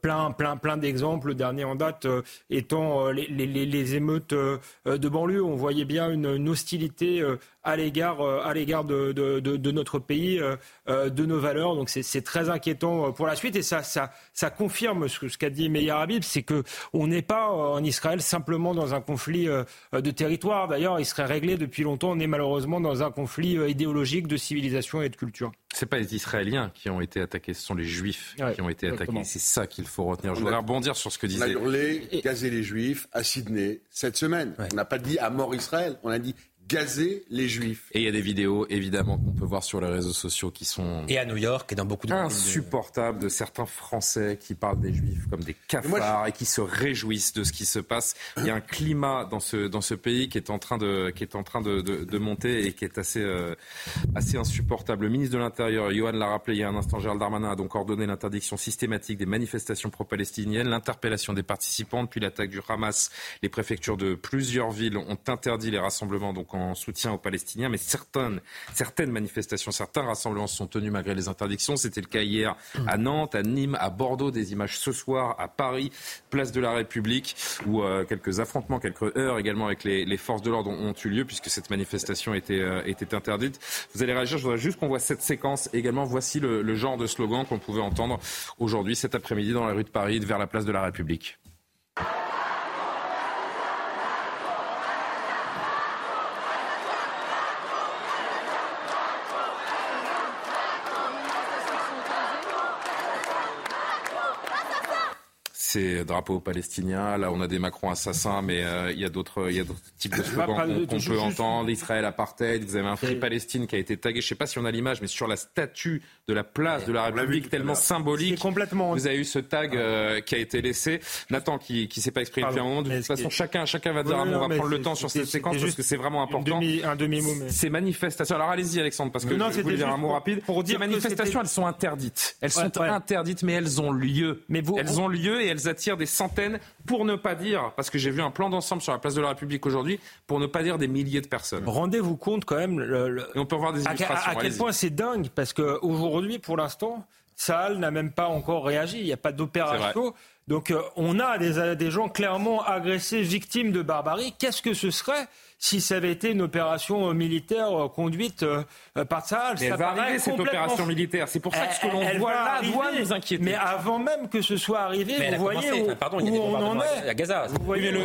plein, plein, plein d'exemples. Le dernier en date étant les, les, émeutes de banlieue. On voyait bien une, hostilité à l'égard à l'égard de, de, de, notre pays, de nos valeurs. Donc c'est très inquiétant pour la suite et ça, ça, ça confirme ce, ce qu'a dit Meir Habib, c'est que on n'est pas euh, en Israël simplement dans un conflit euh, de territoire. D'ailleurs, il serait réglé depuis longtemps. On est malheureusement dans un conflit euh, idéologique de civilisation et de culture. C'est pas les Israéliens qui ont été attaqués, ce sont les Juifs qui ont été attaqués. C'est ça qu'il faut retenir. Je voudrais rebondir sur ce que disait. On a hurlé, gazé les Juifs à Sydney cette semaine. On n'a pas dit à mort Israël, on a dit gazer les juifs. Et il y a des vidéos, évidemment, qu'on peut voir sur les réseaux sociaux qui sont... Et à New York et dans beaucoup de... Insupportables de certains Français qui parlent des juifs comme des cafards et qui se réjouissent de ce qui se passe. Il y a un climat dans ce, dans ce pays qui est en train de, qui est en train de, de, monter et qui est assez, euh, assez insupportable. Le ministre de l'Intérieur, Johan l'a rappelé il y a un instant, Gérald Darmanin a donc ordonné l'interdiction systématique des manifestations pro-palestiniennes, l'interpellation des participants depuis l'attaque du Hamas. Les préfectures de plusieurs villes ont interdit les rassemblements donc en soutien aux Palestiniens, mais certaines, manifestations, certains rassemblements se sont tenus malgré les interdictions. C'était le cas hier à Nantes, à Nîmes, à Bordeaux, des images ce soir à Paris, place de la République, où euh, quelques affrontements, quelques heures également avec les, forces de l'ordre ont, eu lieu, puisque cette manifestation était, euh, était interdite. Vous allez réagir, je voudrais juste qu'on voit cette séquence également. Voici le, le genre de slogan qu'on pouvait entendre aujourd'hui, cet après-midi, dans la rue de Paris, vers la place de la République. C'est drapeau palestinien. Là, on a des Macron assassins, mais euh, il y a d'autres, il y a d'autres types de slogans qu'on peut entendre. Israël apartheid. Vous avez un Free Palestine qui a été tagué. Je ne sais pas si on a l'image, mais sur la statue de la place de la République, tellement symbolique. Complètement. Vous avez eu ce tag euh, qui a été laissé. Nathan, qui, qui s'est pas exprimé depuis un moment. De toute façon, chacun, chacun va dire. on va prendre le temps sur cette séquence parce que c'est vraiment important. un demi mot. Ces manifestations. Alors allez-y, Alexandre, parce que non, je voulais dire un mot rapide. Pour dire Ces manifestations, elles sont interdites. Elles sont interdites, mais elles ont lieu. Mais elles ont lieu et elles attirent des centaines, pour ne pas dire, parce que j'ai vu un plan d'ensemble sur la place de la République aujourd'hui, pour ne pas dire des milliers de personnes. Rendez-vous compte quand même. Et on peut voir des illustrations. À, à quel point c'est dingue, parce qu'aujourd'hui, pour l'instant, Saal n'a même pas encore réagi. Il n'y a pas d'opération. Donc euh, on a des, des gens clairement agressés, victimes de barbarie. Qu'est-ce que ce serait si ça avait été une opération euh, militaire euh, conduite par Tsahal. Mais elle va arriver cette opération militaire. C'est pour ça que ce que l'on voit là doit nous inquiéter. Mais avant même que ce soit arrivé, vous voyez où, pardon, il y a on en est. À Gaza. Vous voyez le,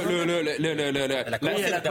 la,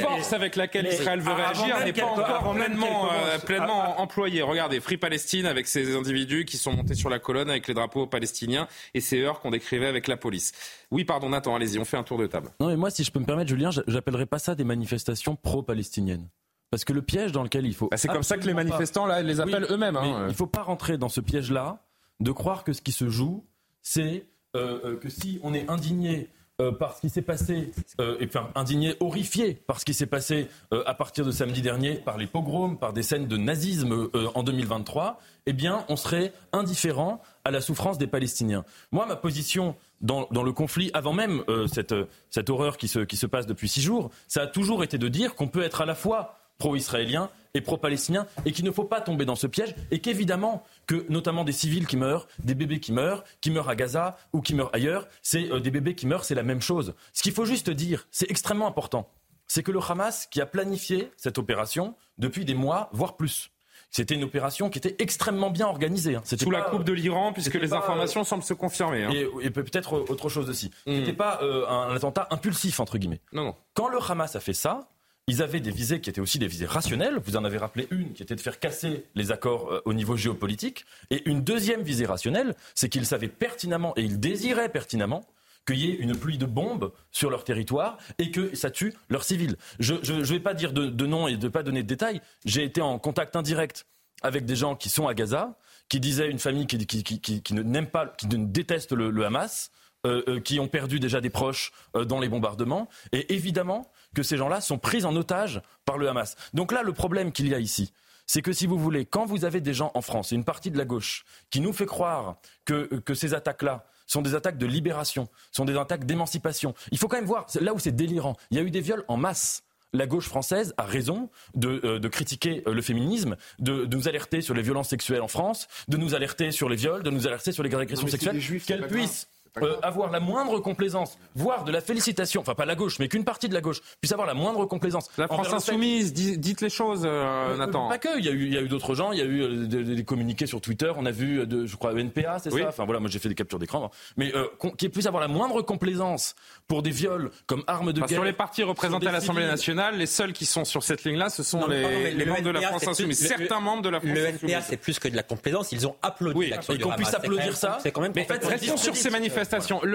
force avec laquelle Israël veut réagir n'est pas encore pleinement, pleinement employée. Regardez, Free Palestine avec ces individus qui sont montés sur la colonne avec les drapeaux palestiniens et ces heures qu'on décrivait avec la police. Oui, pardon, Nathan, allez-y, on fait un tour de table. Non, mais moi, si je peux me permettre, Julien, j'appellerais pas ça des manifestations pro-palestiniennes. Parce que le piège dans lequel il faut. Bah, c'est comme ça que les manifestants, là, les appellent eux-mêmes. Hein. Il ne faut pas rentrer dans ce piège-là de croire que ce qui se joue, c'est euh, euh, que si on est indigné euh, par ce qui s'est passé, euh, enfin indigné, horrifié par ce qui s'est passé euh, à partir de samedi dernier, par les pogroms, par des scènes de nazisme en 2023, eh bien, on serait indifférent à la souffrance des Palestiniens. Moi, ma position dans, le conflit, avant même cette, cette horreur qui se, qui se passe depuis six jours, ça a toujours été de dire qu'on peut être à la fois pro-israélien et pro-palestinien et qu'il ne faut pas tomber dans ce piège et qu'évidemment que notamment des civils qui meurent, des bébés qui meurent, qui meurent à Gaza ou qui meurent ailleurs, c'est euh, des bébés qui meurent, c'est la même chose. Ce qu'il faut juste dire, c'est extrêmement important, c'est que le Hamas qui a planifié cette opération depuis des mois, voire plus, c'était une opération qui était extrêmement bien organisée. Hein. Sous la coupe de l'Iran, puisque les informations semblent se confirmer. Hein. Et, peut-être autre chose aussi. Ce hmm. C'était pas euh, un attentat impulsif, entre guillemets. Non, non. Quand le Hamas a fait ça, ils avaient des visées qui étaient aussi des visées rationnelles. Vous en avez rappelé une qui était de faire casser les accords euh, au niveau géopolitique. Et une deuxième visée rationnelle, c'est qu'ils savaient pertinemment et ils désiraient pertinemment qu'il y ait une pluie de bombes sur leur territoire et que ça tue leurs civils. Je ne vais pas dire de, nom et de pas donner de détails. J'ai été en contact indirect avec des gens qui sont à Gaza, qui disaient une famille qui, qui, ne n'aime pas, qui ne déteste le, Hamas, euh, euh, qui ont perdu déjà des proches dans les bombardements. Et évidemment, que ces gens-là sont pris en otage par le Hamas. Donc là, le problème qu'il y a ici, c'est que si vous voulez, quand vous avez des gens en France, une partie de la gauche, qui nous fait croire que, que ces attaques-là sont des attaques de libération, sont des attaques d'émancipation, il faut quand même voir, là où c'est délirant, il y a eu des viols en masse. La gauche française a raison de, euh, critiquer euh, le féminisme, de, nous alerter sur les violences sexuelles en France, de nous alerter sur les viols, de nous alerter sur les agressions sexuelles, qu'elle puisse euh, avoir la moindre complaisance, voire de la félicitation, enfin pas la gauche, mais qu'une partie de la gauche puisse avoir la moindre complaisance. La France insoumise, dites les choses, euh, euh, Nathan. Pas que, il y a eu, eu d'autres gens, il y a eu des, communiqués sur Twitter, on a vu, de, je crois, NPA, c'est ça? Enfin voilà, moi j'ai fait des captures d'écran. Mais qu'il puisse avoir la moindre complaisance pour des viols comme arme de guerre. Sur les partis représentés à l'Assemblée nationale, les seuls qui sont sur cette ligne-là, ce sont les, membres de la France insoumise. Certains membres de la France insoumise. Le NPA, c'est plus que de la complaisance, ils ont applaudi oui, Et qu'on puisse applaudir ça. C'est quand même. Mais restons sur ces manifestations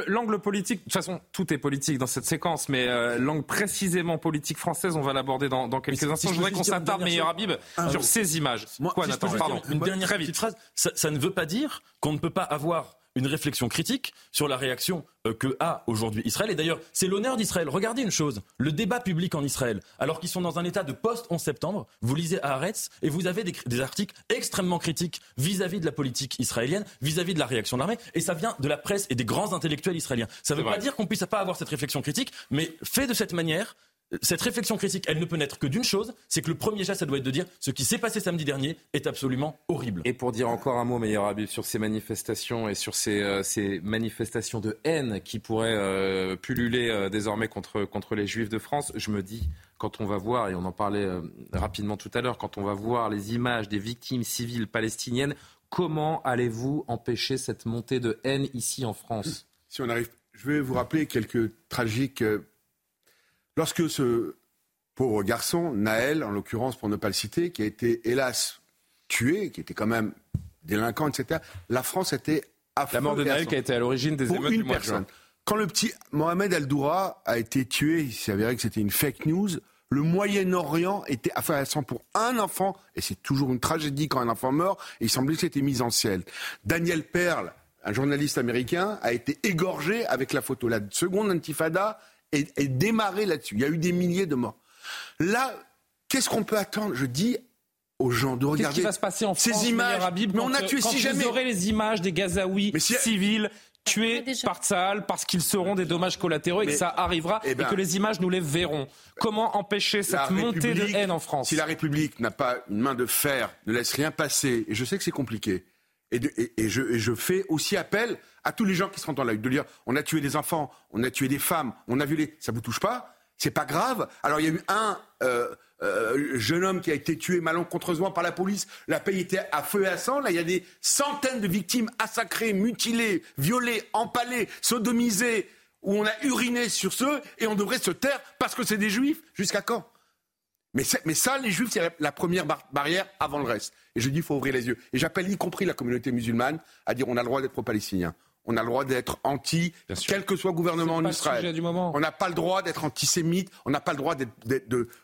L'angle politique, de toute façon, tout est politique dans cette séquence, mais euh, l'angle précisément politique française, on va l'aborder dans, quelques instants. je voudrais qu'on s'attarde, meilleur Habib, sur ces images. Quoi, Nathan Pardon. Une dernière petite phrase. ça ne veut pas dire qu'on ne peut pas avoir une réflexion critique sur la réaction euh, que a aujourd'hui Israël. Et d'ailleurs, c'est l'honneur d'Israël. Regardez une chose, le débat public en Israël, alors qu'ils sont dans un état de post-11 septembre, vous lisez Haaretz et vous avez des, articles extrêmement critiques vis-à-vis de la politique israélienne, vis-à-vis de la réaction de l'armée, et ça vient de la presse et des grands intellectuels israéliens. Ça ne veut pas dire qu'on puisse pas avoir cette réflexion critique, mais fait de cette manière, cette réflexion critique, elle ne peut naître que d'une chose, c'est que le premier geste, ça doit être de dire ce qui s'est passé samedi dernier est absolument horrible. Et pour dire encore un mot, meilleur Habib, sur ces manifestations et sur ces, euh, manifestations de haine qui pourraient euh, pulluler euh, désormais contre, contre les Juifs de France, je me dis, quand on va voir, et on en parlait rapidement tout à l'heure, quand on va voir les images des victimes civiles palestiniennes, comment allez-vous empêcher cette montée de haine ici en France? Si on arrive, je vais vous rappeler quelques tragiques Lorsque ce pauvre garçon, Naël, en l'occurrence pour ne pas le citer, qui a été hélas tué, qui était quand même délinquant, etc., la France était à La mort de Naël qui a été à l'origine des émeutes du mois de juin. Quand le petit Mohamed El-Doura a été tué, il s'avérait que c'était une fake news. Le Moyen-Orient était sang pour un enfant, et c'est toujours une tragédie quand un enfant meurt, et il semblait que c'était mis en ciel. Daniel Perle, un journaliste américain, a été égorgé avec la photo. La seconde intifada est, démarré là-dessus. Il y a eu des milliers de morts. Là, qu'est-ce qu'on peut attendre? Je dis aux gens de regarder ce qui va se passer en France, ces images. Habib, mais on a tué si jamais. Vous aurez les images des Gazaouis civils tués par Tsahal parce qu'ils seront des dommages collatéraux et que ça arrivera eh et ben, que les images nous les verront. Comment empêcher cette montée de haine en France? Si la République n'a pas une main de fer, ne laisse rien passer, et je sais que c'est compliqué, et, je, fais aussi appel à tous les gens qui seront dans la lutte de dire on a tué des enfants, on a tué des femmes, on a violé, ça vous touche pas? C'est pas grave. Alors il y a eu un euh, euh, jeune homme qui a été tué malencontreusement par la police. La pays était à feu et à sang. Là, il y a des centaines de victimes massacrées, mutilées, violées, empalées, sodomisées, où on a uriné sur ceux et on devrait se taire parce que c'est des juifs. Jusqu'à quand? Mais, ça, les juifs, c'est la première barrière avant le reste. Et je dis, il faut ouvrir les yeux. Et j'appelle y compris la communauté musulmane à dire, on a le droit d'être pro-palestinien on a le droit d'être anti, quel que soit le gouvernement en Israël. On n'a pas le droit d'être antisémite, on n'a pas le droit de,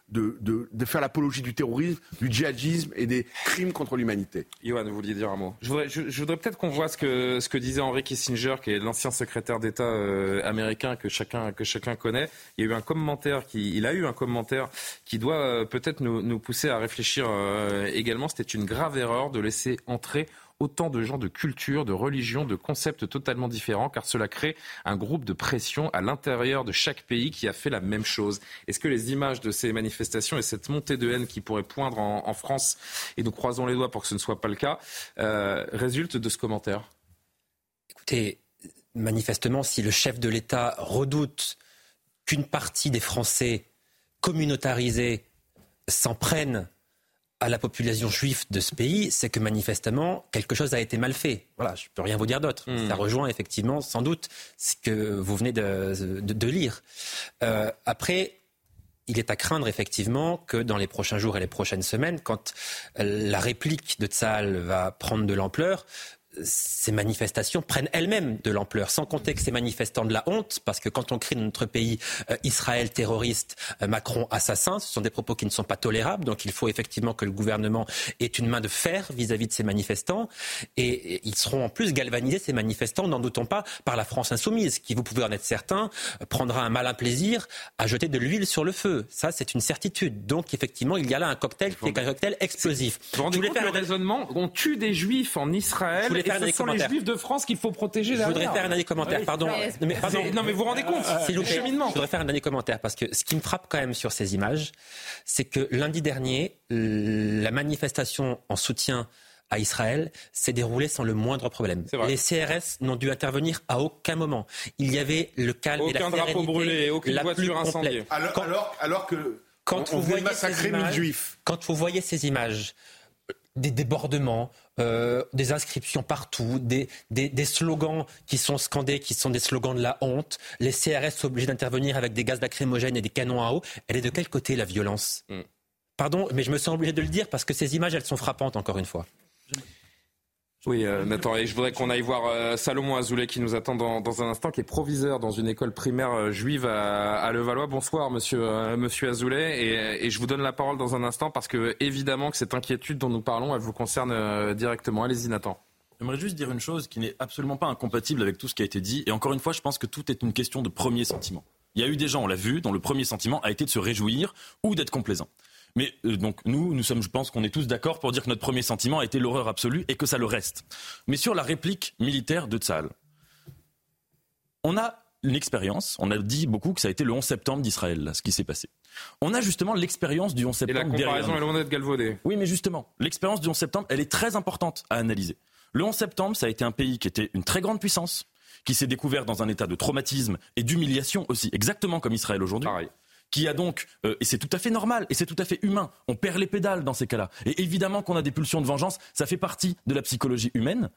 de, faire l'apologie du terrorisme, du djihadisme et des crimes contre l'humanité. Yohann, vous vouliez dire un mot? Je voudrais, peut-être qu'on voit ce que, ce que disait Henry Kissinger, qui est l'ancien secrétaire d'État euh, américain que chacun, que chacun connaît. Il y a eu un commentaire, qui, il a eu un commentaire qui doit euh, peut-être nous, pousser à réfléchir euh, également. C'était une grave erreur de laisser entrer autant de gens de culture, de religion, de concepts totalement différents, car cela crée un groupe de pression à l'intérieur de chaque pays qui a fait la même chose. Est-ce que les images de ces manifestations et cette montée de haine qui pourrait poindre en, France, et nous croisons les doigts pour que ce ne soit pas le cas, euh, résultent de ce commentaire? Écoutez, manifestement, si le chef de l'État redoute qu'une partie des Français communautarisés s'en prennent à la population juive de ce pays, c'est que manifestement, quelque chose a été mal fait. Voilà, je ne peux rien vous dire d'autre. Hmm. Ça rejoint effectivement, sans doute, ce que vous venez de, lire. Euh, après, il est à craindre effectivement que dans les prochains jours et les prochaines semaines, quand la réplique de Tzal va prendre de l'ampleur, ces manifestations prennent elles-mêmes de l'ampleur, sans compter que ces manifestants de la honte, parce que quand on crie dans notre pays euh, Israël terroriste, euh, Macron assassin, ce sont des propos qui ne sont pas tolérables, donc il faut effectivement que le gouvernement ait une main de fer vis-à-vis de ces manifestants, et, ils seront en plus galvanisés, ces manifestants, n'en doutons pas, par la France insoumise, qui, vous pouvez en être certain, prendra un malin plaisir à jeter de l'huile sur le feu. Ça, c'est une certitude. Donc effectivement, il y a là un cocktail qui est un cocktail explosif. Vous rendez compte faire le raisonnement? On tue des juifs en Israël ce sont les Juifs de France qu'il faut protéger. Je voudrais faire un dernier commentaire. Pardon. Mais, Non, mais vous vous rendez compte le cheminement. Je voudrais faire un dernier commentaire parce que ce qui me frappe quand même sur ces images, c'est que lundi dernier, la manifestation en soutien à Israël s'est déroulée sans le moindre problème. Les CRS n'ont dû intervenir à aucun moment. Il y avait le calme et la drapeau brûlé, aucune la voiture incendiée. Alors, alors, que quand on, vous voyez massacrer mille juifs. Quand vous voyez ces images, des débordements, euh, des inscriptions partout, des, des, slogans qui sont scandés, qui sont des slogans de la honte, les CRS sont obligés d'intervenir avec des gaz lacrymogènes et des canons à eau. Elle est de quel côté la violence? Mm. Pardon, mais je me sens obligé de le dire parce que ces images, elles sont frappantes, encore une fois. Oui, euh, Nathan, et je voudrais qu'on aille voir euh, Salomon Azoulay qui nous attend dans, un instant, qui est proviseur dans une école primaire euh, juive à, Levallois. Bonsoir, monsieur, euh, Azoulay, et, et, je vous donne la parole dans un instant parce que évidemment que cette inquiétude dont nous parlons, elle vous concerne directement. Allez-y, Nathan. J'aimerais juste dire une chose qui n'est absolument pas incompatible avec tout ce qui a été dit. Et encore une fois, je pense que tout est une question de premier sentiment. Il y a eu des gens, on l'a vu, dont le premier sentiment a été de se réjouir ou d'être complaisant. Mais euh, donc nous, nous sommes, je pense qu'on est tous d'accord pour dire que notre premier sentiment a été l'horreur absolue et que ça le reste. Mais sur la réplique militaire de Tzal, on a une expérience, on a dit beaucoup que ça a été le 11 septembre d'Israël, ce qui s'est passé. On a justement l'expérience du 11 septembre. Et la comparaison est loin d'être galvaudée. Oui, mais justement, l'expérience du 11 septembre, elle est très importante à analyser. Le 11 septembre, ça a été un pays qui était une très grande puissance, qui s'est découvert dans un état de traumatisme et d'humiliation aussi, exactement comme Israël aujourd'hui qui a donc, euh, et c'est tout à fait normal, et c'est tout à fait humain, on perd les pédales dans ces cas-là. Et évidemment qu'on a des pulsions de vengeance, ça fait partie de la psychologie humaine.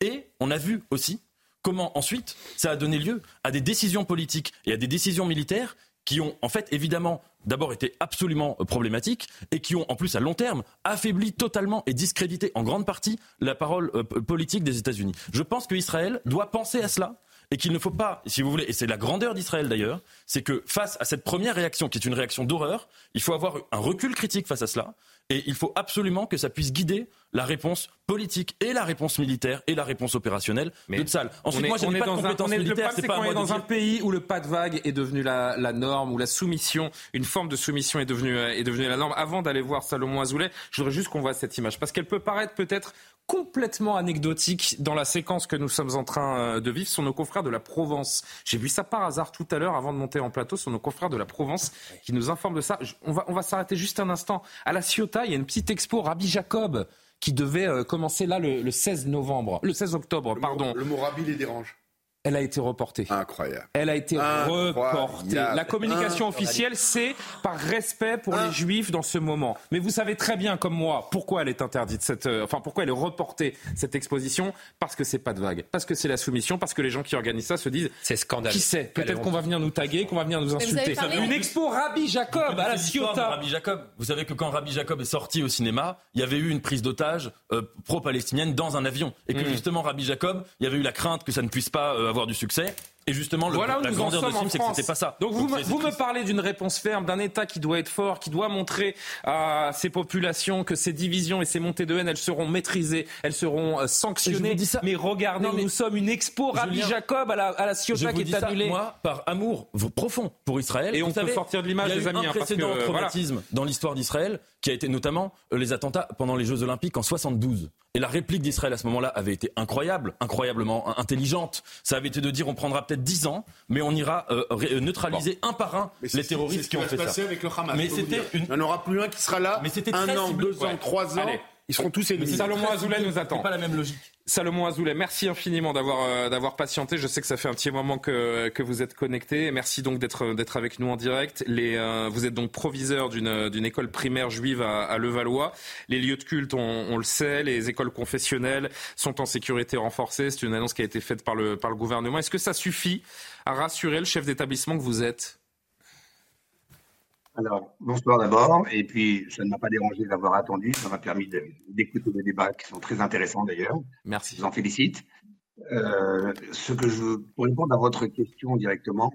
Et on a vu aussi comment ensuite ça a donné lieu à des décisions politiques et à des décisions militaires qui ont en fait évidemment d'abord été absolument euh, problématiques et qui ont en plus à long terme affaibli totalement et discrédité en grande partie la parole euh, politique des États-Unis. Je pense qu'Israël doit penser à cela et qu'il ne faut pas, si vous voulez, et c'est la grandeur d'Israël d'ailleurs, c'est que face à cette première réaction, qui est une réaction d'horreur, il faut avoir un recul critique face à cela Et il faut absolument que ça puisse guider la réponse politique et la réponse militaire et la réponse opérationnelle Mais de Tsal. Ensuite, moi, je n'ai pas de compétences militaires. C'est pas on est dans un pays où le pas de vague est devenu la, la, norme, où la soumission, une forme de soumission est devenue, est devenue la norme. Avant d'aller voir Salomon Azoulay, je voudrais juste qu'on voit cette image parce qu'elle peut paraître peut-être complètement anecdotique dans la séquence que nous sommes en train euh, de vivre sur nos confrères de la Provence. J'ai vu ça par hasard tout à l'heure avant de monter en plateau sur nos confrères de la Provence qui nous informent de ça. On va, on va s'arrêter juste un instant. À la Ciotat, il y a une petite expo Rabbi Jacob qui devait euh, commencer là le, le, 16 novembre, le 16 octobre, le pardon. Mot, le mot Rabbi les dérange. Elle a été reportée. Incroyable. Elle a été Incroyable. reportée. La communication Incroyable. officielle, c'est par respect pour les juifs dans ce moment. Mais vous savez très bien, comme moi, pourquoi elle est interdite, cette, euh, enfin, pourquoi elle est reportée, cette exposition? Parce que c'est pas de vague. Parce que c'est la soumission. Parce que les gens qui organisent ça se disent. C'est scandaleux. Qui sait? Peut-être qu'on va venir nous taguer, qu'on va venir nous insulter. Une expo Rabbi Jacob à la Ciotat. Rabbi Jacob? Vous savez que quand Rabbi Jacob est sorti au cinéma, il y avait eu une prise d'otage euh, pro-palestinienne dans un avion. Et que Mm. justement, Rabbi Jacob, il y avait eu la crainte que ça ne puisse pas euh, avoir du succès. Et justement, le, voilà où la grandeur de film, c'est que c'était pas ça. Donc vous, Donc, me, c'est- vous me parlez d'une réponse ferme, d'un État qui doit être fort, qui doit montrer à ses populations que ces divisions et ces montées de haine, elles seront maîtrisées, elles seront euh, sanctionnées. Mais regardez, Non, mais- nous sommes une expo Rabbi Jacob à la, à la Ciotat vous qui dis est ça, annulée. moi, par amour profond pour Israël. Et Vous on peut savez, sortir de l'image, il y a les eu amis, un hein, parce précédent que, voilà. traumatisme dans l'histoire d'Israël qui a été notamment euh, les attentats pendant les Jeux Olympiques en 72. Et la réplique d'Israël à ce moment-là avait été incroyable, incroyablement intelligente. Ça avait été de dire on prendra peut-être 10 ans, mais on ira euh, euh, neutraliser un par un Mais les terroristes ce qui qui ont va fait se passer ça. avec le Hamas, Mais c'était une... Il n'y en aura plus un qui sera là. Mais c'était un très an, ciblé. deux ans, Ouais. trois ans. Allez. Ils seront tous éliminés. Salomon Azoulay nous attend. C'est pas la même logique. Salomon Azoulay, merci infiniment d'avoir euh, d'avoir patienté. Je sais que ça fait un petit moment que que vous êtes connecté. Merci donc d'être d'être avec nous en direct. Euh, vous êtes donc proviseur d'une d'une école primaire juive à, à Levallois. Les lieux de culte, on, on le sait, les écoles confessionnelles sont en sécurité renforcée. C'est une annonce qui a été faite par le par le gouvernement. Est-ce que ça suffit à rassurer le chef d'établissement que vous êtes? Alors, bonsoir d'abord, et puis ça ne m'a pas dérangé d'avoir attendu, ça m'a permis d'écouter des débats qui sont très intéressants d'ailleurs. Merci. Je vous en félicite. Euh, ce que je, pour répondre à votre question directement,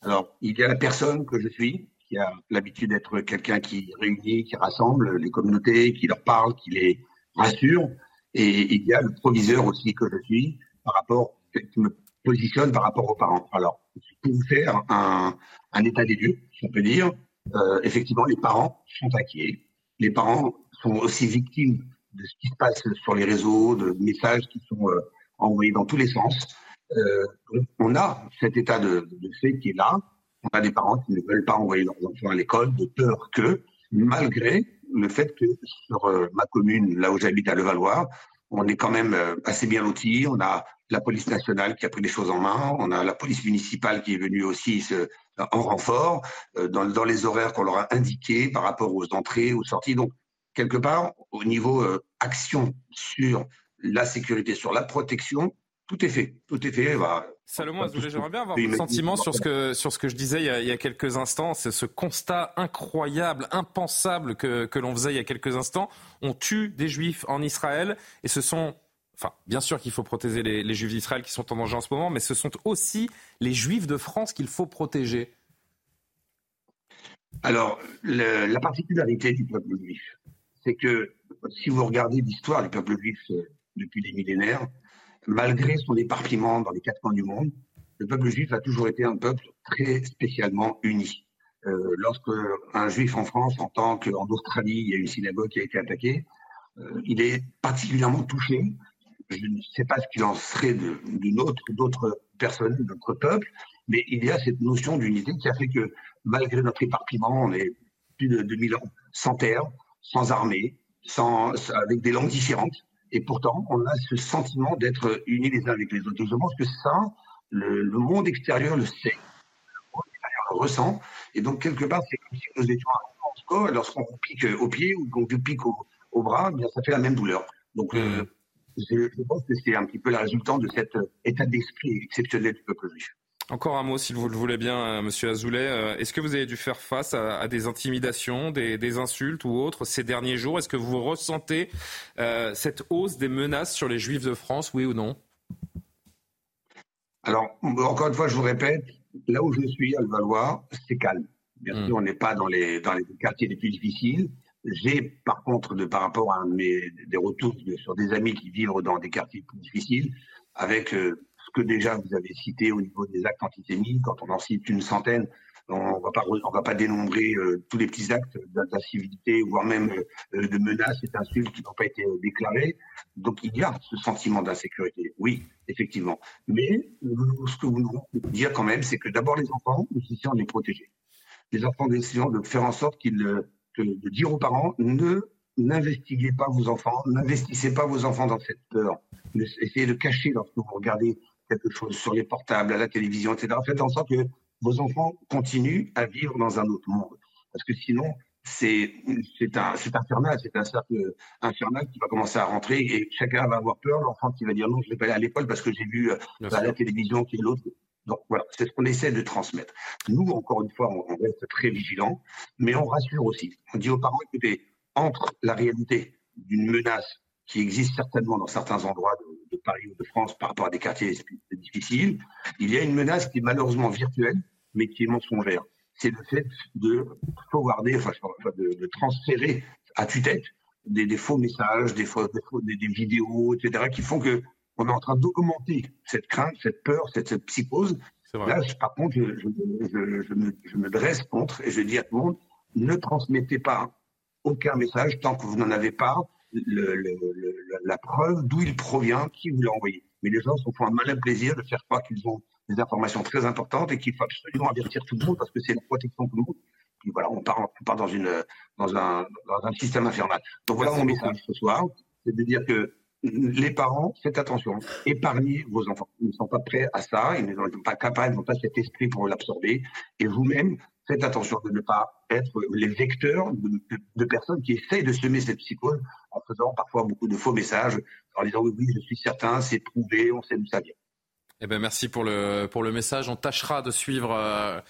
alors il y a la personne que je suis, qui a l'habitude d'être quelqu'un qui réunit, qui rassemble les communautés, qui leur parle, qui les rassure, et il y a le proviseur aussi que je suis par rapport, qui me positionne par rapport aux parents. Alors, pour vous faire un, un état des lieux, si on peut dire, euh, effectivement, les parents sont inquiets. Les parents sont aussi victimes de ce qui se passe sur les réseaux, de messages qui sont euh, envoyés dans tous les sens. Euh, on a cet état de, de fait qui est là. On a des parents qui ne veulent pas envoyer leurs enfants à l'école de peur que, malgré le fait que sur ma commune, là où j'habite à Levallois, on est quand même assez bien lotis. On a la police nationale qui a pris les choses en main. On a la police municipale qui est venue aussi se- en renfort euh, dans, dans les horaires qu'on leur a indiqués par rapport aux entrées, aux sorties. Donc, quelque part, au niveau euh, action sur la sécurité, sur la protection, tout est fait. Tout est fait. Bah, Salomon Azoulay, j'aimerais bien avoir votre sentiment sur ce que sur ce que je disais il y a, il y a quelques instants. C'est ce constat incroyable, impensable que, que l'on faisait il y a quelques instants. On tue des juifs en Israël et ce sont Bien sûr qu'il faut protéger les, juifs d'Israël qui sont en danger en ce moment, mais ce sont aussi les juifs de France qu'il faut protéger. Alors, la particularité du peuple juif, c'est que si vous regardez l'histoire du peuple juif euh, depuis des millénaires, malgré son éparpillement dans les quatre coins du monde, le peuple juif a toujours été un peuple très spécialement uni. Euh, lorsque un juif en France entend qu'en Australie, il y a une synagogue qui a été attaquée, euh, il est particulièrement touché. Je ne sais pas ce qu'il en serait de- d'une autre, d'autres personnes, d'autres peuples, mais il y a cette notion d'unité qui a fait que malgré notre éparpillement, on est plus de 2000 ans sans terre, sans armée, avec des langues différentes. Et pourtant, on a ce sentiment d'être unis les uns avec les autres. Et je pense que ça, le, monde extérieur le sait. Le monde extérieur le ressent. Et donc, quelque part, c'est comme si nous étions en sport, et lorsqu'on pique au pied ou qu'on pique au, au bras, eh bien, ça fait la même douleur. Donc, euh, je, je pense que c'est un petit peu la résultante de cet euh, état d'esprit exceptionnel du peuple juif. Encore un mot, si vous le voulez bien, euh, Monsieur Azoulay. Euh, Est-ce que vous avez dû faire face à, à des intimidations, des, des insultes ou autres ces derniers jours? Est-ce que vous ressentez euh, cette hausse des menaces sur les Juifs de France, oui ou non? Alors, encore une fois, je vous répète, là où je suis, à Levallois, c'est calme. Bien sûr, on n'est pas dans les, dans les quartiers les plus difficiles, J'ai, par contre, de, par rapport à mes, des retours sur des amis qui vivent dans des quartiers plus difficiles, avec euh, ce que déjà vous avez cité au niveau des actes antisémites, quand on en cite une centaine, on va pas on va pas dénombrer euh, tous les petits actes d'incivilité, voire même euh, de menaces et d'insultes qui n'ont pas été déclarés. Donc il y a ce sentiment d'insécurité, oui, effectivement. Mais ce que vous devons dire quand même, c'est que d'abord les enfants, nous essayons de les protéger. Les enfants, nous essayons de faire en sorte qu'ils, de dire aux parents, ne n'investiguez pas vos enfants, n'investissez pas vos enfants dans cette peur. Essayez de cacher lorsque vous regardez quelque chose sur les portables, à la télévision, etc. Faites en sorte que vos enfants continuent à vivre dans un autre monde. Parce que sinon, c'est un, infernal, c'est un cercle infernal qui va commencer à rentrer et chacun va avoir peur. L'enfant qui va dire non, je ne vais pas aller à l'école parce que j'ai vu euh, à la télévision qui est l'autre. Donc voilà, c'est ce qu'on essaie de transmettre. Nous, encore une fois, on, reste très vigilants, mais on rassure aussi. On dit aux parents, écoutez, entre la réalité d'une menace qui existe certainement dans certains endroits de, Paris ou de France par rapport à des quartiers difficiles, il y a une menace qui est malheureusement virtuelle, mais qui est mensongère. C'est le fait de forwarder, enfin, de, transférer à tue-tête des, faux messages, des, faux, des, vidéos, etc., qui font que on est en train d'augmenter cette crainte, cette peur, cette, cette psychose. Là, par contre, je, je, je, me, je, me, dresse contre et je dis à tout le monde, ne transmettez pas aucun message tant que vous n'en avez pas le, le, la preuve d'où il provient, qui vous l'a envoyé. Mais les gens se font un malin plaisir de faire croire qu'ils ont des informations très importantes et qu'il faut absolument avertir tout le monde parce que c'est la protection de tout le monde. Puis voilà, on part, on part dans, une, dans, un, dans un système infernal. Donc voilà mon message ce soir, c'est de dire que les parents, faites attention, épargnez vos enfants. Ils ne sont pas prêts à ça, ils ne sont pas capables, ils n'ont pas cet esprit pour l'absorber. Et vous-même, faites attention de ne pas être les vecteurs de, personnes qui essayent de semer cette psychose en faisant parfois beaucoup de faux messages, en disant oui, oui je suis certain, c'est prouvé, on sait d'où ça vient. Eh ben merci pour le, pour le message. On tâchera de suivre euh,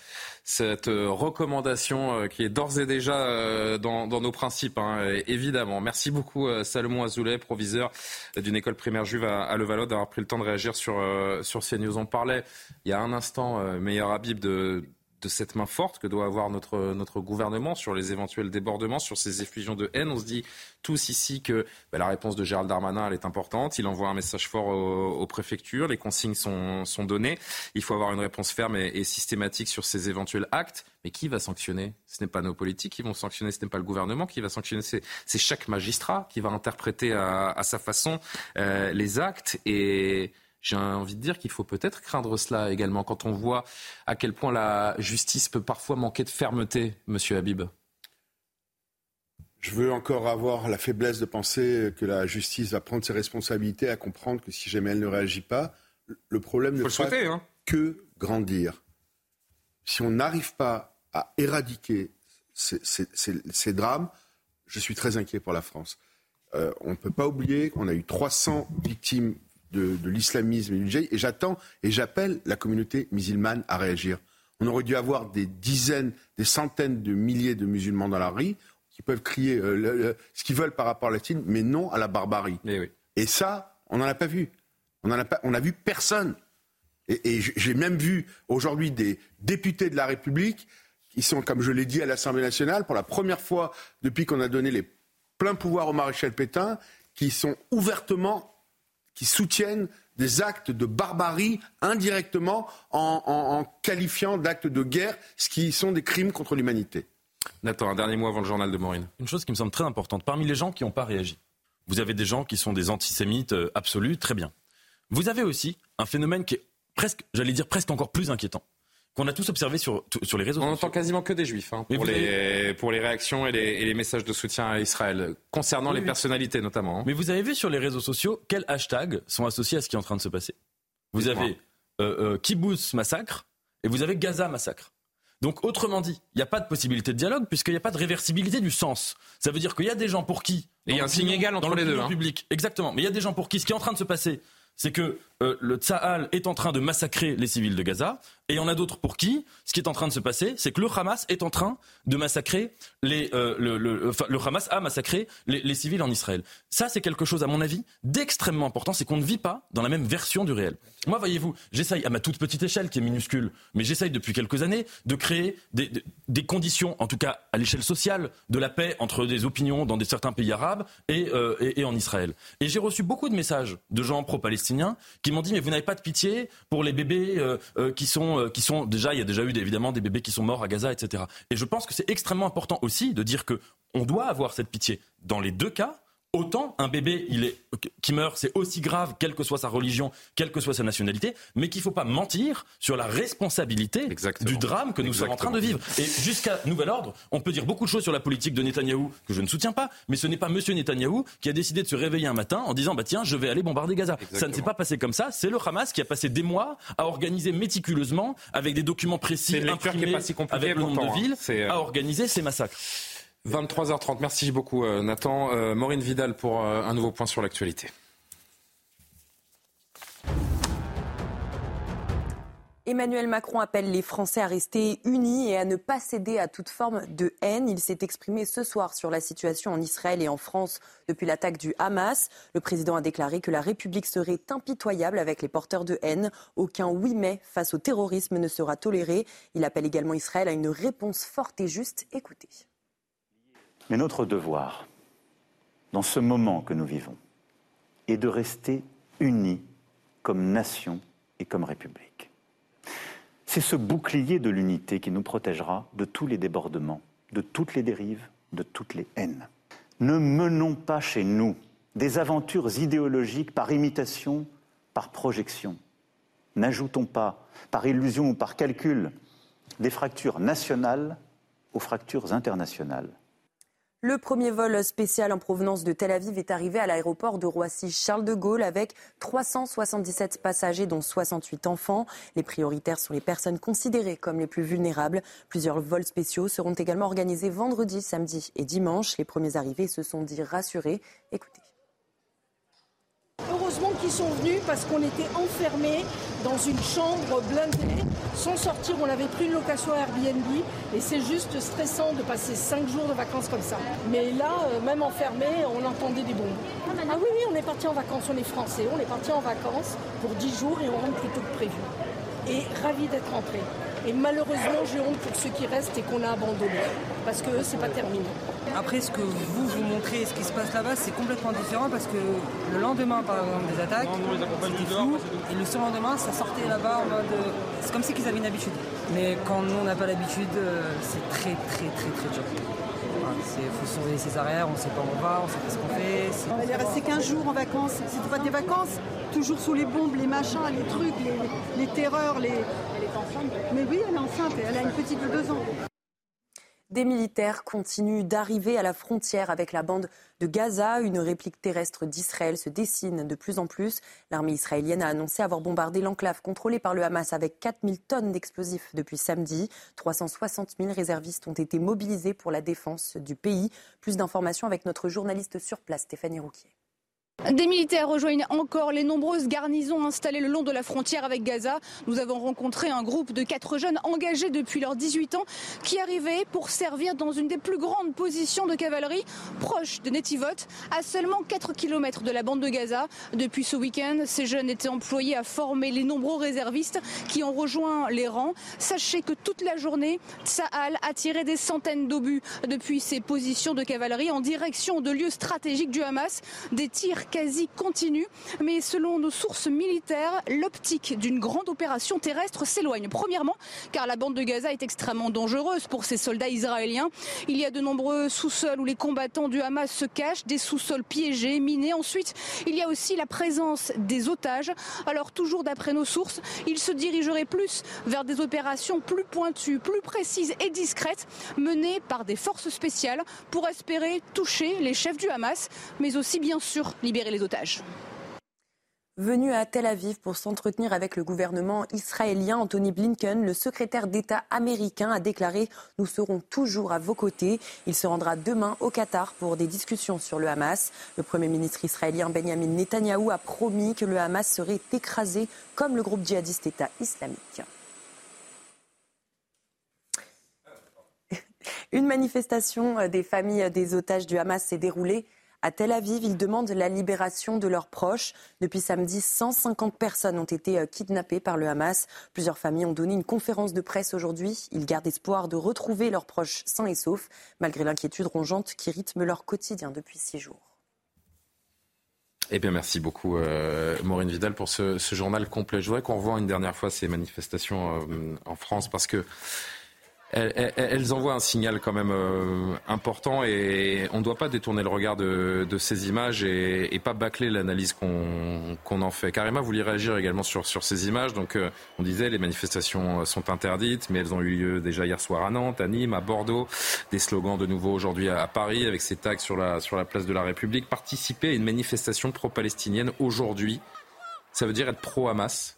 cette euh, recommandation euh, qui est d'ores et déjà dans, dans, nos principes, hein, évidemment. Merci beaucoup Salomon Azoulay, proviseur d'une école primaire juive à, à Levallois, d'avoir pris le temps de réagir sur, sur CNews. On parlait il y a un instant, meilleur Habib, de de cette main forte que doit avoir notre, notre gouvernement sur les éventuels débordements, sur ces effusions de haine. On se dit tous ici que bah, la réponse de Gérald Darmanin, elle est importante. Il envoie un message fort aux, préfectures. Les consignes sont, sont, données. Il faut avoir une réponse ferme et, systématique sur ces éventuels actes. Mais qui va sanctionner? Ce n'est pas nos politiques qui vont sanctionner, ce n'est pas le gouvernement qui va sanctionner, c'est chaque magistrat qui va interpréter à, à sa façon euh, les actes. Et j'ai envie de dire qu'il faut peut-être craindre cela également quand on voit à quel point la justice peut parfois manquer de fermeté, monsieur Habib. Je veux encore avoir la faiblesse de penser que la justice va prendre ses responsabilités, à comprendre que si jamais elle ne réagit pas, le problème ne peut hein. que grandir. Si on n'arrive pas à éradiquer ces, drames, je suis très inquiet pour la France. Euh, on ne peut pas oublier qu'on a eu 300 victimes de, l'islamisme et du djihad. Et j'attends et j'appelle la communauté musulmane à réagir. On aurait dû avoir des dizaines, des centaines de milliers de musulmans dans la rue qui peuvent crier euh, ce qu'ils veulent par rapport à la Chine, mais non à la barbarie. Eh et ça, on n'en a pas vu. On a, pas, on a vu personne. Et, et j'ai même vu aujourd'hui des députés de la République qui sont, comme je l'ai dit à l'Assemblée nationale, pour la première fois depuis qu'on a donné les pleins pouvoirs au maréchal Pétain, qui sont ouvertement qui soutiennent des actes de barbarie indirectement en, qualifiant d'actes de guerre, ce qui sont des crimes contre l'humanité. Nathan, un dernier mot avant le journal de Maureen. Une chose qui me semble très importante, parmi les gens qui n'ont pas réagi, vous avez des gens qui sont des antisémites euh, absolus, très bien. Vous avez aussi un phénomène qui est presque, j'allais dire presque encore plus inquiétant qu'on a tous observé sur, sur les réseaux On sociaux. entend quasiment que des juifs hein, pour, les, pour les réactions et les, et les, messages de soutien à Israël, concernant les personnalités notamment. Hein. Mais vous avez vu sur les réseaux sociaux quels hashtags sont associés à ce qui est en train de se passer? Vous avez euh, euh, Kibbutz massacre et vous avez Gaza massacre. Donc autrement dit, il n'y a pas de possibilité de dialogue puisqu'il n'y a pas de réversibilité du sens. Ça veut dire qu'il y a des gens pour qui... Et il y a un signe égal entre les deux. Hein. Public, exactement. Mais il y a des gens pour qui ce qui est en train de se passer, c'est que euh, le Tsahal est en train de massacrer les civils de Gaza. Et il y en a d'autres pour qui ce qui est en train de se passer, c'est que le Hamas est en train de massacrer les. Euh, le, le, le, Hamas a massacré les, les civils en Israël. Ça, c'est quelque chose, à mon avis, d'extrêmement important. C'est qu'on ne vit pas dans la même version du réel. Moi, voyez-vous, j'essaye à ma toute petite échelle, qui est minuscule, mais j'essaye depuis quelques années de créer des, des, conditions, en tout cas à l'échelle sociale, de la paix entre des opinions dans certains pays arabes euh, et, et en Israël. Et j'ai reçu beaucoup de messages de gens pro-palestiniens qui m'ont dit mais vous n'avez pas de pitié pour les bébés euh, euh, qui sont euh, qui sont déjà, il y a déjà eu évidemment des bébés qui sont morts à Gaza, etc. Et je pense que c'est extrêmement important aussi de dire que on doit avoir cette pitié dans les deux cas Autant un bébé il est, qui meurt, c'est aussi grave, quelle que soit sa religion, quelle que soit sa nationalité, mais qu'il ne faut pas mentir sur la responsabilité du drame que nous sommes en train de vivre. Et jusqu'à nouvel ordre, on peut dire beaucoup de choses sur la politique de Netanyahou que je ne soutiens pas, mais ce n'est pas Monsieur Netanyahou qui a décidé de se réveiller un matin en disant bah tiens je vais aller bombarder Gaza. Ça ne s'est pas passé comme ça. C'est le Hamas qui a passé des mois à organiser méticuleusement avec des documents précis imprimés avec le nombre de villes hein. euh, à organiser ces massacres. 23h30. Merci beaucoup, euh, Nathan. Euh, Maureen Vidal pour euh, un nouveau point sur l'actualité. Emmanuel Macron appelle les Français à rester unis et à ne pas céder à toute forme de haine. Il s'est exprimé ce soir sur la situation en Israël et en France depuis l'attaque du Hamas. Le président a déclaré que la République serait impitoyable avec les porteurs de haine. Aucun oui mais face au terrorisme ne sera toléré. Il appelle également Israël à une réponse forte et juste. Écoutez. Mais notre devoir, dans ce moment que nous vivons, est de rester unis comme nation et comme République. C'est ce bouclier de l'unité qui nous protégera de tous les débordements, de toutes les dérives, de toutes les haines. Ne menons pas chez nous des aventures idéologiques par imitation, par projection. N'ajoutons pas, par illusion ou par calcul, des fractures nationales aux fractures internationales. Le premier vol spécial en provenance de Tel Aviv est arrivé à l'aéroport de Roissy-Charles de Gaulle avec 377 passagers dont 68 enfants. Les prioritaires sont les personnes considérées comme les plus vulnérables. Plusieurs vols spéciaux seront également organisés vendredi, samedi et dimanche. Les premiers arrivés se sont dit rassurés. Écoutez. Heureusement qu'ils sont venus parce qu'on était enfermés dans une chambre blindée. Sans sortir, on avait pris une location Airbnb et c'est juste stressant de passer cinq jours de vacances comme ça. Mais là, euh, même enfermé, on entendait des bombes. Ah oui, oui, on est parti en vacances, on est français, on est parti en vacances pour dix jours et on rentre plus tôt que prévu. Et ravi d'être rentré. Et malheureusement, j'ai honte pour ceux qui restent et qu'on a abandonné. Parce que c'est pas terminé. Après, ce que vous vous montrez, ce qui se passe là-bas, c'est complètement différent parce que le lendemain, par exemple, des attaques, c'était flou. Et le surlendemain, ça sortait là-bas en mode. Euh, c'est comme si qu'ils avaient une habitude. Mais quand nous, on n'a pas l'habitude, euh, c'est très, très, très, très dur. Il faut surveiller ses arrières, on ne sait pas où on va, on ne sait pas ce qu'on fait. Elle est restée 15 jours en vacances. C'était pas des vacances, toujours sous les bombes, les machins, les trucs, les, les terreurs. Les... Elle est enceinte. Mais oui, elle est enceinte, elle a une petite de deux ans. Des militaires continuent d'arriver à la frontière avec la bande de Gaza. Une réplique terrestre d'Israël se dessine de plus en plus. L'armée israélienne a annoncé avoir bombardé l'enclave contrôlée par le Hamas avec 4000 tonnes d'explosifs depuis samedi. 360 000 réservistes ont été mobilisés pour la défense du pays. Plus d'informations avec notre journaliste sur place, Stéphanie Rouquier. Des militaires rejoignent encore les nombreuses garnisons installées le long de la frontière avec Gaza. Nous avons rencontré un groupe de quatre jeunes engagés depuis leurs 18 ans qui arrivaient pour servir dans une des plus grandes positions de cavalerie proche de Netivot, à seulement 4 km de la bande de Gaza. Depuis ce week-end, ces jeunes étaient employés à former les nombreux réservistes qui ont rejoint les rangs. Sachez que toute la journée, Tsahal a tiré des centaines d'obus depuis ses positions de cavalerie en direction de lieux stratégiques du Hamas. Des tirs quasi continue. Mais selon nos sources militaires, l'optique d'une grande opération terrestre s'éloigne. Premièrement, car la bande de Gaza est extrêmement dangereuse pour ces soldats israéliens. Il y a de nombreux sous-sols où les combattants du Hamas se cachent, des sous-sols piégés, minés. Ensuite, il y a aussi la présence des otages. Alors, toujours d'après nos sources, ils se dirigeraient plus vers des opérations plus pointues, plus précises et discrètes, menées par des forces spéciales pour espérer toucher les chefs du Hamas, mais aussi bien sûr libérer les otages. Venu à Tel Aviv pour s'entretenir avec le gouvernement israélien, Anthony Blinken, le secrétaire d'État américain, a déclaré Nous serons toujours à vos côtés. Il se rendra demain au Qatar pour des discussions sur le Hamas. Le Premier ministre israélien Benjamin Netanyahou a promis que le Hamas serait écrasé comme le groupe djihadiste État islamique. Une manifestation des familles des otages du Hamas s'est déroulée à Tel Aviv, ils demandent la libération de leurs proches. Depuis samedi, 150 personnes ont été euh, kidnappées par le Hamas. Plusieurs familles ont donné une conférence de presse aujourd'hui. Ils gardent espoir de retrouver leurs proches sains et saufs, malgré l'inquiétude rongeante qui rythme leur quotidien depuis six jours. Eh bien, merci beaucoup, euh, Maureen Vidal, pour ce, journal complet. Je voudrais qu'on revoie une dernière fois ces manifestations euh, en France parce que elles, envoient un signal quand même euh, important et on ne doit pas détourner le regard de, ces images et, pas bâcler l'analyse qu'on en fait. Karima, vouliez réagir également sur, sur ces images. Donc, euh, on disait les manifestations sont interdites, mais elles ont eu lieu déjà hier soir à Nantes, à Nîmes, à Bordeaux. Des slogans de nouveau aujourd'hui à, Paris avec ces tags sur la, sur la place de la République. Participer à une manifestation pro-palestinienne aujourd'hui, ça veut dire être pro-Hamas?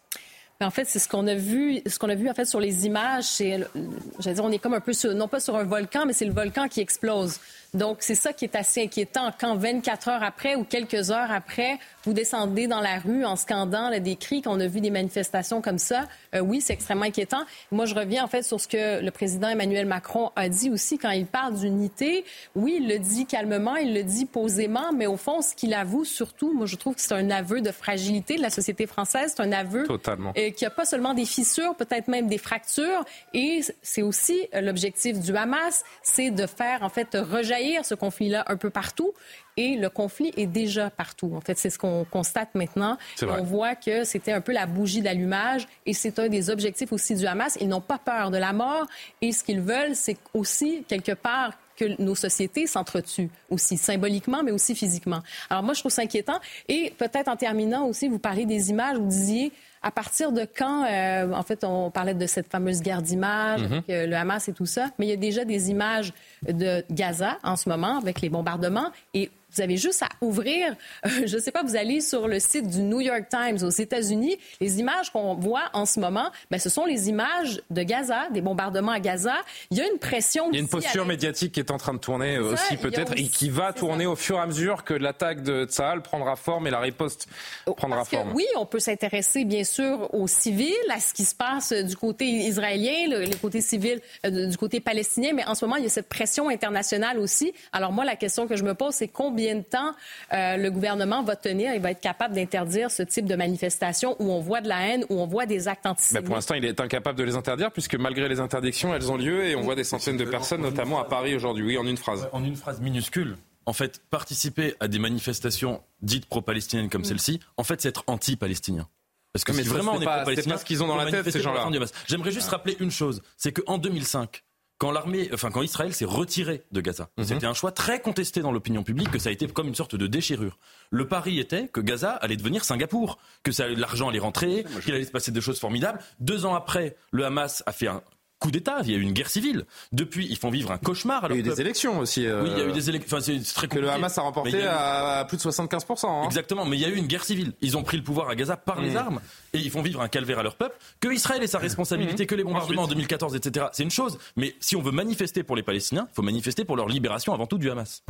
En fait, c'est ce qu'on a vu, ce qu'on a vu en fait sur les images. J'allais dire, on est comme un peu non pas sur un volcan, mais c'est le volcan qui explose. Donc, c'est ça qui est assez inquiétant. Quand 24 heures après ou quelques heures après, vous descendez dans la rue en scandant des cris, qu'on a vu des manifestations comme ça, euh, oui, c'est extrêmement inquiétant. Moi, je reviens en fait sur ce que le président Emmanuel Macron a dit aussi quand il parle d'unité. Oui, il le dit calmement, il le dit posément, mais au fond, ce qu'il avoue surtout, moi, je trouve que c'est un aveu de fragilité de la société française. C'est un aveu Totalement. Euh, qui a pas seulement des fissures, peut-être même des fractures. Et c'est aussi euh, l'objectif du Hamas, c'est de faire en fait rejaillir ce conflit-là un peu partout. Et le conflit est déjà partout. En fait, c'est ce qu'on constate maintenant. On voit que c'était un peu la bougie d'allumage et c'est un des objectifs aussi du Hamas. Ils n'ont pas peur de la mort et ce qu'ils veulent, c'est aussi quelque part que nos sociétés s'entretuent aussi symboliquement, mais aussi physiquement. Alors moi, je trouve ça inquiétant. Et peut-être en terminant aussi, vous parlez des images, vous disiez à partir de quand, euh, en fait, on parlait de cette fameuse guerre d'images, mm-hmm. le Hamas et tout ça, mais il y a déjà des images de Gaza en ce moment avec les bombardements et vous avez juste à ouvrir, euh, je ne sais pas, vous allez sur le site du New York Times aux États-Unis. Les images qu'on voit en ce moment, ben, ce sont les images de Gaza, des bombardements à Gaza. Il y a une pression. Il y a une posture médiatique qui est en train de tourner aussi peut-être et qui va tourner au fur et à mesure que l'attaque de Tsahal prendra forme et la riposte oh, prendra Parce forme. Que, oui, on peut s'intéresser bien sûr aux civils, à ce qui se passe du côté israélien, le, le côté civil euh, du côté palestinien, mais en ce moment, il y a cette pression internationale aussi. Alors moi, la question que je me pose, c'est combien combien de temps euh, le gouvernement va tenir et va être capable d'interdire ce type de manifestation où on voit de la haine, où on voit des actes antisémites? Mais pour l'instant, il est incapable de les interdire puisque malgré les interdictions, elles ont lieu et on voit des centaines de personnes, notamment à Paris aujourd'hui. Oui, en une phrase. En une phrase minuscule. En fait, participer à des manifestations dites pro-palestiniennes comme mm. celle-ci, en fait, c'est être anti-palestinien. Parce que mais si vraiment on est pro-palestinien, ce qu'ils ont dans la tête, ces gens-là. J'aimerais juste rappeler une chose, c'est qu'en 2005, quand l'armée, enfin quand Israël s'est retiré de Gaza. Mhm. C'était un choix très contesté dans l'opinion publique, que ça a été comme une sorte de déchirure. Le pari était que Gaza allait devenir Singapour, que l'argent allait rentrer, qu'il allait se passer des choses formidables. Deux ans après, le Hamas a fait un coup d'État, il y a eu une guerre civile. Depuis, ils font vivre un cauchemar. il y a eu des élections aussi. Oui, il y a eu des élections. Enfin, c'est très Que le Hamas a remporté à plus de 75%. Hein. Exactement, mais il y a eu une guerre civile. Ils ont pris le pouvoir à Gaza par les mm. armes et ils font vivre un calvaire à leur peuple. Que Israël ait sa responsabilité, mm. que les bombardements en 2014, etc., c'est une chose. Mais si on veut manifester pour les Palestiniens, il faut manifester pour leur libération avant tout du Hamas.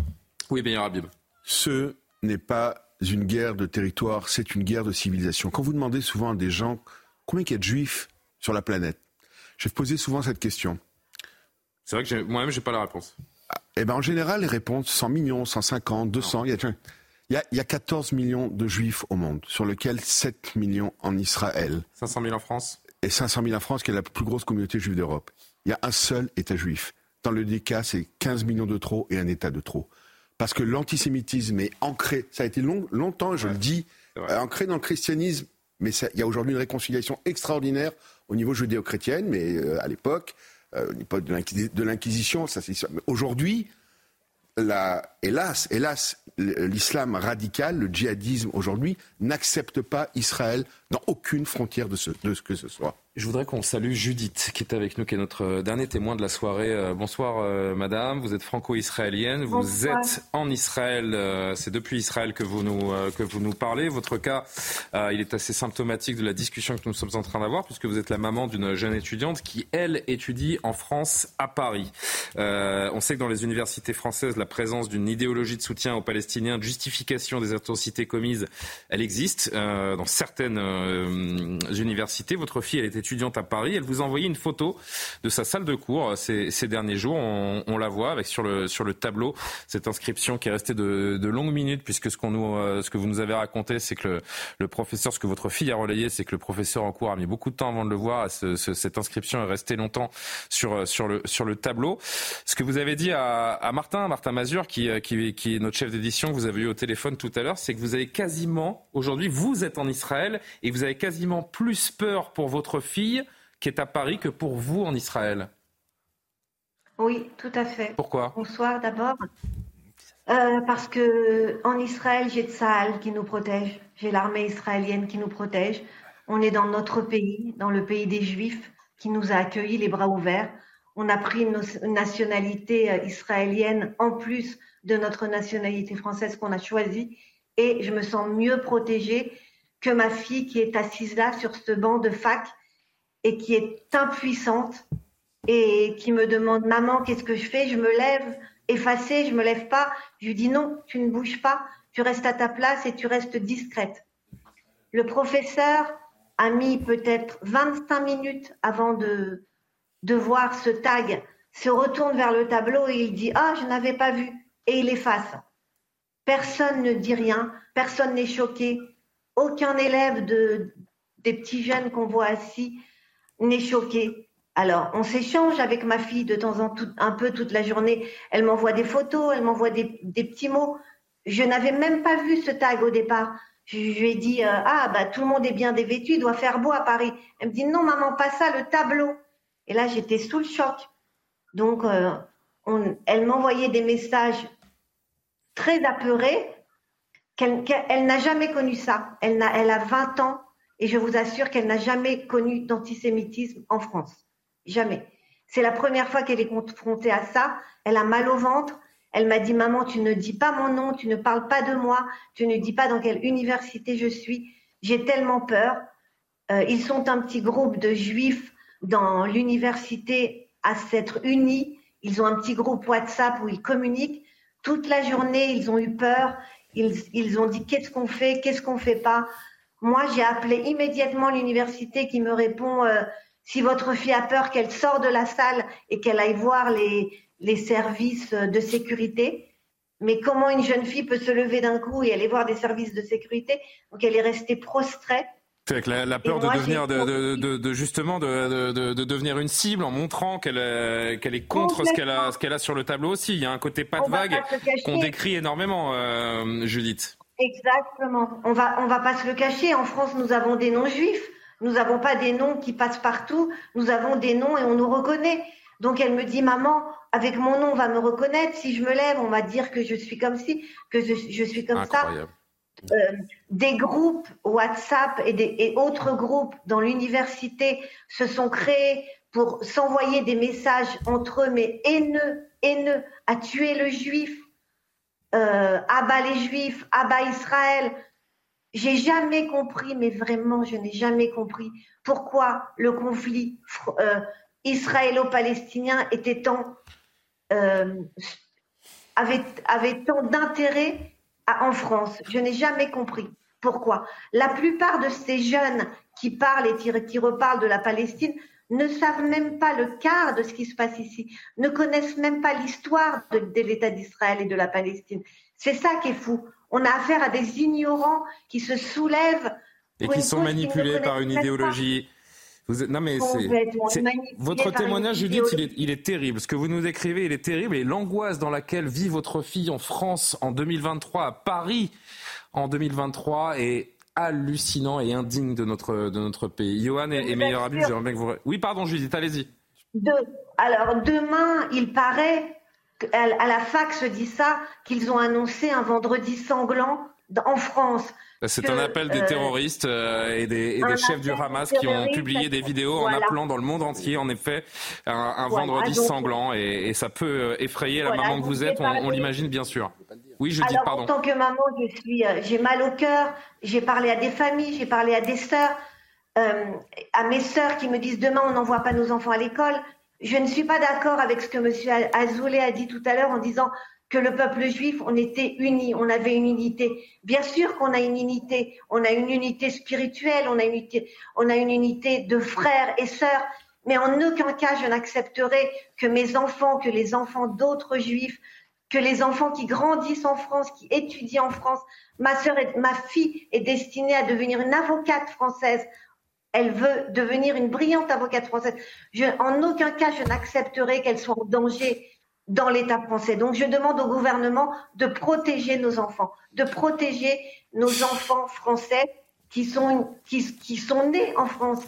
Oui, bien, Rabib. Ce n'est pas une guerre de territoire, c'est une guerre de civilisation. Quand vous demandez souvent à des gens combien il y a de juifs sur la planète, je vais poser souvent cette question. C'est vrai que moi-même, je n'ai pas la réponse. Eh ben, en général, les réponses, 100 millions, 150, 200, il y, a, il, y a, 14 millions de juifs au monde, sur lesquels 7 millions en Israël. 500 000 en France Et 500 000 en France, qui est la plus grosse communauté juive d'Europe. Il y a un seul État juif. Dans le cas, c'est 15 millions de trop et un État de trop. Parce que l'antisémitisme est ancré, ça a été long, longtemps, je le dis, ancré dans le christianisme, mais il y a aujourd'hui une réconciliation extraordinaire au niveau judéo-chrétien, mais euh, à l'époque, euh, l'époque de l'Inquisition, ça c'est Aujourd'hui, hélas, hélas, l'islam radical, le djihadisme aujourd'hui, n'accepte pas Israël dans aucune frontière de ce, de ce que ce soit. Je voudrais qu'on salue Judith qui est avec nous, qui est notre euh, dernier témoin de la soirée. Euh, bonsoir euh, madame, vous êtes franco-israélienne, vous êtes en Israël, c'est depuis Israël que vous nous, que vous nous parlez. Votre cas, il est assez symptomatique de la discussion que nous sommes en train d'avoir puisque vous êtes la maman d'une jeune étudiante qui, elle, étudie en France, à Paris. on sait que dans les universités françaises, la présence d'une idéologie de soutien aux Palestiniens, de justification des atrocités commises, elle existe dans certaines universités. Votre fille, elle était étudiante à Paris. Elle vous a envoyé une photo de sa salle de cours euh, ces, derniers jours. On, la voit avec sur le, tableau cette inscription qui est restée de, longues minutes puisque euh, ce que vous nous avez raconté, c'est que le, professeur, ce que votre fille a relayé, c'est que le professeur en cours a mis beaucoup de temps avant de le voir. cette inscription est restée longtemps sur, euh, sur, le, tableau. Ce que vous avez dit à, Martin, Martin Mazur, qui, est notre chef d'édition, vous avez eu au téléphone tout à l'heure, c'est que vous avez quasiment, aujourd'hui, vous êtes en Israël et vous avez quasiment plus peur pour votre fille qui est à Paris que pour vous en Israël. Oui, tout à fait. Pourquoi? Bonsoir d'abord. Euh, parce que en Israël, j'ai Tsahal qui nous protège, j'ai l'armée israélienne qui nous protège. On est dans notre pays, dans le pays des Juifs, qui nous a accueillis les bras ouverts. On a pris une nationalité euh, israélienne en plus de notre nationalité française qu'on a choisie, et je me sens mieux protégée que ma fille qui est assise là sur ce banc de fac et qui est impuissante et qui me demande maman qu'est-ce que je fais? Je me lève effacée je me lève pas. Je lui dis non tu ne bouges pas. Tu restes à ta place et tu restes discrète. Le professeur a mis peut-être 25 minutes avant de de voir ce tag se retourne vers le tableau et il dit ah je n'avais pas vu. Et il efface. Personne ne dit rien personne n'est choqué aucun élève de des petits jeunes qu'on voit assis n'est choqué. Alors, on s'échange avec ma fille de temps en temps, un peu toute la journée. Elle m'envoie des photos, elle m'envoie des, petits mots. Je n'avais même pas vu ce tag au départ. Je, lui ai dit, euh, ah, bah, tout le monde est bien dévêtu, il doit faire beau à Paris. Elle me dit, non, maman, pas ça, le tableau. Et là, j'étais sous le choc. Donc, euh, elle m'envoyait des messages très apeurés qu'elle n'a jamais connu ça. Elle, a, elle a 20 ans et je vous assure qu'elle n'a jamais connu d'antisémitisme en France. Jamais. C'est la première fois qu'elle est confrontée à ça. Elle a mal au ventre. Elle m'a dit, maman, tu ne dis pas mon nom, tu ne parles pas de moi, tu ne dis pas dans quelle université je suis. J'ai tellement peur. Euh, ils sont un petit groupe de juifs dans l'université à s'être unis. Ils ont un petit groupe WhatsApp où ils communiquent. Toute la journée, ils ont eu peur. Ils, ils ont dit qu'est-ce qu'on fait, qu'est-ce qu'on fait pas? Moi, j'ai appelé immédiatement l'université qui me répond euh, si votre fille a peur qu'elle sorte de la salle et qu'elle aille voir les, les services de sécurité. Mais comment une jeune fille peut se lever d'un coup et aller voir des services de sécurité? Donc elle est restée prostrée. Avec la, peur de devenir, de, de, de, justement, de, devenir une cible en montrant qu'elle euh, qu'elle est contre ce qu'elle a, ce qu'elle a sur le tableau aussi. Il y a un côté pas de vague qu'on décrit énormément, euh, Judith. Exactement. On va, on va pas se le cacher. En France, nous avons des noms juifs. Nous n'avons pas des noms qui passent partout. Nous avons des noms et on nous reconnaît. Donc elle me dit, maman, avec mon nom, on va me reconnaître. Si je me lève, on va dire que je suis comme ci, que je, suis comme ça. Euh, des groupes WhatsApp et, autres groupes dans l'université se sont créés pour s'envoyer des messages entre eux, mais haineux, haineux, à tuer le juif, euh, abat les Juifs, abat Israël. J'ai jamais compris, mais vraiment, je n'ai jamais compris pourquoi le conflit euh, israélo-palestinien était tant euh, avait tant d'intérêt en France. Je n'ai jamais compris pourquoi? La plupart de ces jeunes qui parlent et qui reparlent de la Palestine ne savent même pas le quart de ce qui se passe ici, ne connaissent même pas l'histoire de, l'État d'Israël et de la Palestine. C'est ça qui est fou. On a affaire à des ignorants qui se soulèvent et qui sont manipulés par une idéologie. Vous Non mais c'est votre témoignage, Judith, il est, il est, terrible. Ce que vous nous décrivez, il est terrible. Et l'angoisse dans laquelle vit votre fille en France en 2023, à Paris en 2023, est hallucinant et indigne de notre, de notre pays. Johan et, meilleur ami, j'aimerais bien que vous... Oui, pardon, Judith, allez-y. Alors, demain, il paraît, à la fac se dit ça, qu'ils ont annoncé un vendredi sanglant en France. C'est un appel des terroristes et des, chefs du Hamas qui ont publié des vidéos en appelant dans le monde entier, en effet, un, vendredi sanglant. Et, ça peut effrayer la maman que vous êtes, on, l'imagine bien sûr. Oui, je dis pardon. En tant que maman, je suis, j'ai mal au cœur. J'ai parlé à des familles, j'ai parlé à des sœurs, à mes sœurs qui me disent demain on n'envoie pas nos enfants à l'école. Je ne suis pas d'accord avec ce que M. Azoulay a dit tout à l'heure en disant que le peuple juif, on était unis, on avait une unité. Bien sûr qu'on a une unité, on a une unité spirituelle, on a une unité, on a une unité de frères et sœurs, mais en aucun cas je n'accepterai que mes enfants, que les enfants d'autres juifs, que les enfants qui grandissent en France, qui étudient en France, ma sœur ma fille est destinée à devenir une avocate française elle veut devenir une brillante avocate française. en aucun cas, je n'accepterai qu'elle soit en danger dans l'État français. Donc, je demande au gouvernement de protéger nos enfants, de protéger nos enfants français qui sont, nés en France.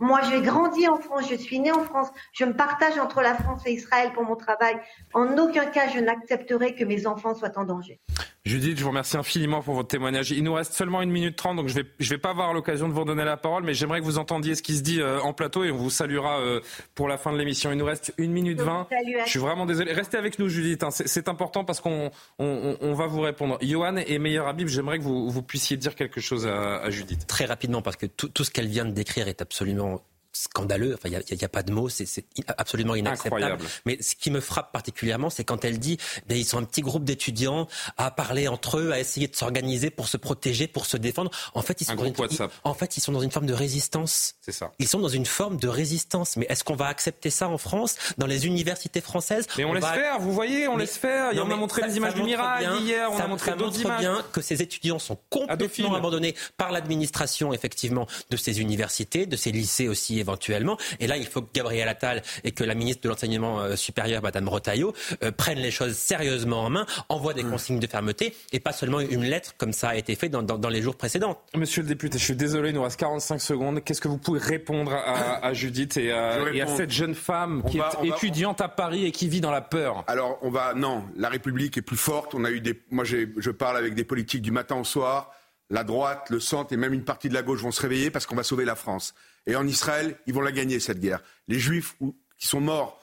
Moi, j'ai grandi en France, je suis née en France, je me partage entre la France et Israël pour mon travail. En aucun cas, je n'accepterai que mes enfants soient en danger. Judith, je vous remercie infiniment pour votre témoignage. Il nous reste seulement une minute trente, donc je vais, je vais pas avoir l'occasion de vous redonner la parole, mais j'aimerais que vous entendiez ce qui se dit euh, en plateau et on vous saluera euh, pour la fin de l'émission. Il nous reste une minute vingt. Je suis vraiment désolé. Restez avec nous, Judith. Hein. C'est important parce qu'on on, on, va vous répondre. Johan et Meilleur Habib, j'aimerais que vous, vous puissiez dire quelque chose à, à Judith. Très rapidement, parce que tout, tout ce qu'elle vient de décrire est absolument scandaleux. Enfin, il n'y a, pas de mots, c'est absolument inacceptable. Mais ce qui me frappe particulièrement, c'est quand elle dit, ben, ils sont un petit groupe d'étudiants à parler entre eux, à essayer de s'organiser pour se protéger, pour se défendre. En fait, ils sont, dans une, en fait, ils sont dans une forme de résistance. C'est ça. Ils sont dans une forme de résistance. Mais est-ce qu'on va accepter ça en France, dans les universités françaises? Mais on, laisse faire. Vous voyez, on laisse faire. on a montré les images du miracle hier. On a montré d'autres images. bien que ces étudiants sont complètement abandonnés par l'administration, effectivement, de ces universités, de ces lycées aussi éventuellement. Et là, il faut que Gabriel Attal et que la ministre de l'enseignement euh, supérieur, Madame Rotaillot, euh, prennent les choses sérieusement en main, envoient des mmh. consignes de fermeté et pas seulement une lettre comme ça a été fait dans, dans, les jours précédents. Monsieur le député, je suis désolé, il nous reste 45 secondes. Qu'est-ce que vous pouvez répondre à, Judith et à, cette jeune femme qui est étudiante à Paris et qui vit dans la peur? Alors, on va non, la République est plus forte. On a eu des, moi, je parle avec des politiques du matin au soir. La droite, le centre et même une partie de la gauche vont se réveiller parce qu'on va sauver la France. Et en Israël, ils vont la gagner, cette guerre. Les Juifs qui sont morts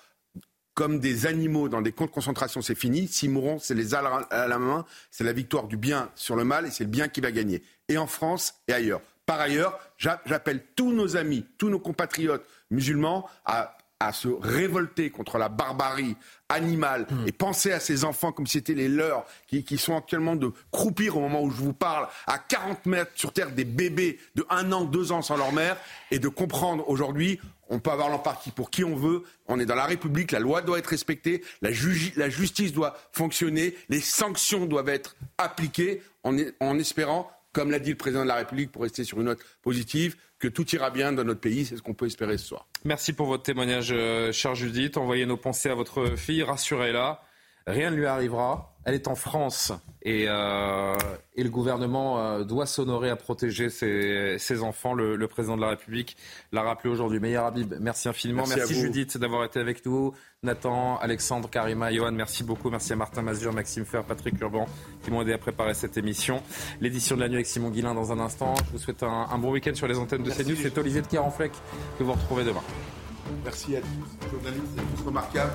comme des animaux dans des camps de concentration, c'est fini. S'ils mourront, c'est les armes à la main, c'est la victoire du bien sur le mal et c'est le bien qui va gagner. Et en France et ailleurs. Par ailleurs, j'appelle tous nos amis, tous nos compatriotes musulmans à à se révolter contre la barbarie animale mmh. et penser à ces enfants comme si c'était les leurs qui, qui, sont actuellement de croupir au moment où je vous parle à 40 mètres sur terre des bébés de 1 an, 2 ans sans leur mère et de comprendre aujourd'hui on peut avoir l'empathie pour qui on veut. On est dans la République, la loi doit être respectée, la, la justice doit fonctionner, les sanctions doivent être appliquées en, en espérant, comme l'a dit le président de la République, pour rester sur une note positive, que tout ira bien dans notre pays. C'est ce qu'on peut espérer ce soir. Merci pour votre témoignage, euh, chère Judith. Envoyez nos pensées à votre fille, rassurez-la. Rien ne lui arrivera. Elle est en France et, euh, et le gouvernement euh, doit s'honorer à protéger ses, ses enfants. Le, le, président de la République l'a rappelé aujourd'hui. Meilleur Habib, merci infiniment. Merci, Judith d'avoir été avec nous. Nathan, Alexandre, Karima, Johan, merci beaucoup. Merci à Martin Mazur, Maxime Fer, Patrick Urban qui m'ont aidé à préparer cette émission. L'édition de la nuit avec Simon Guillain dans un instant. Je vous souhaite un, un bon week-end sur les antennes de CNews. C'est Olivier de Carenfleck que vous retrouvez demain. Merci à tous, journalistes, c'est tous remarquables.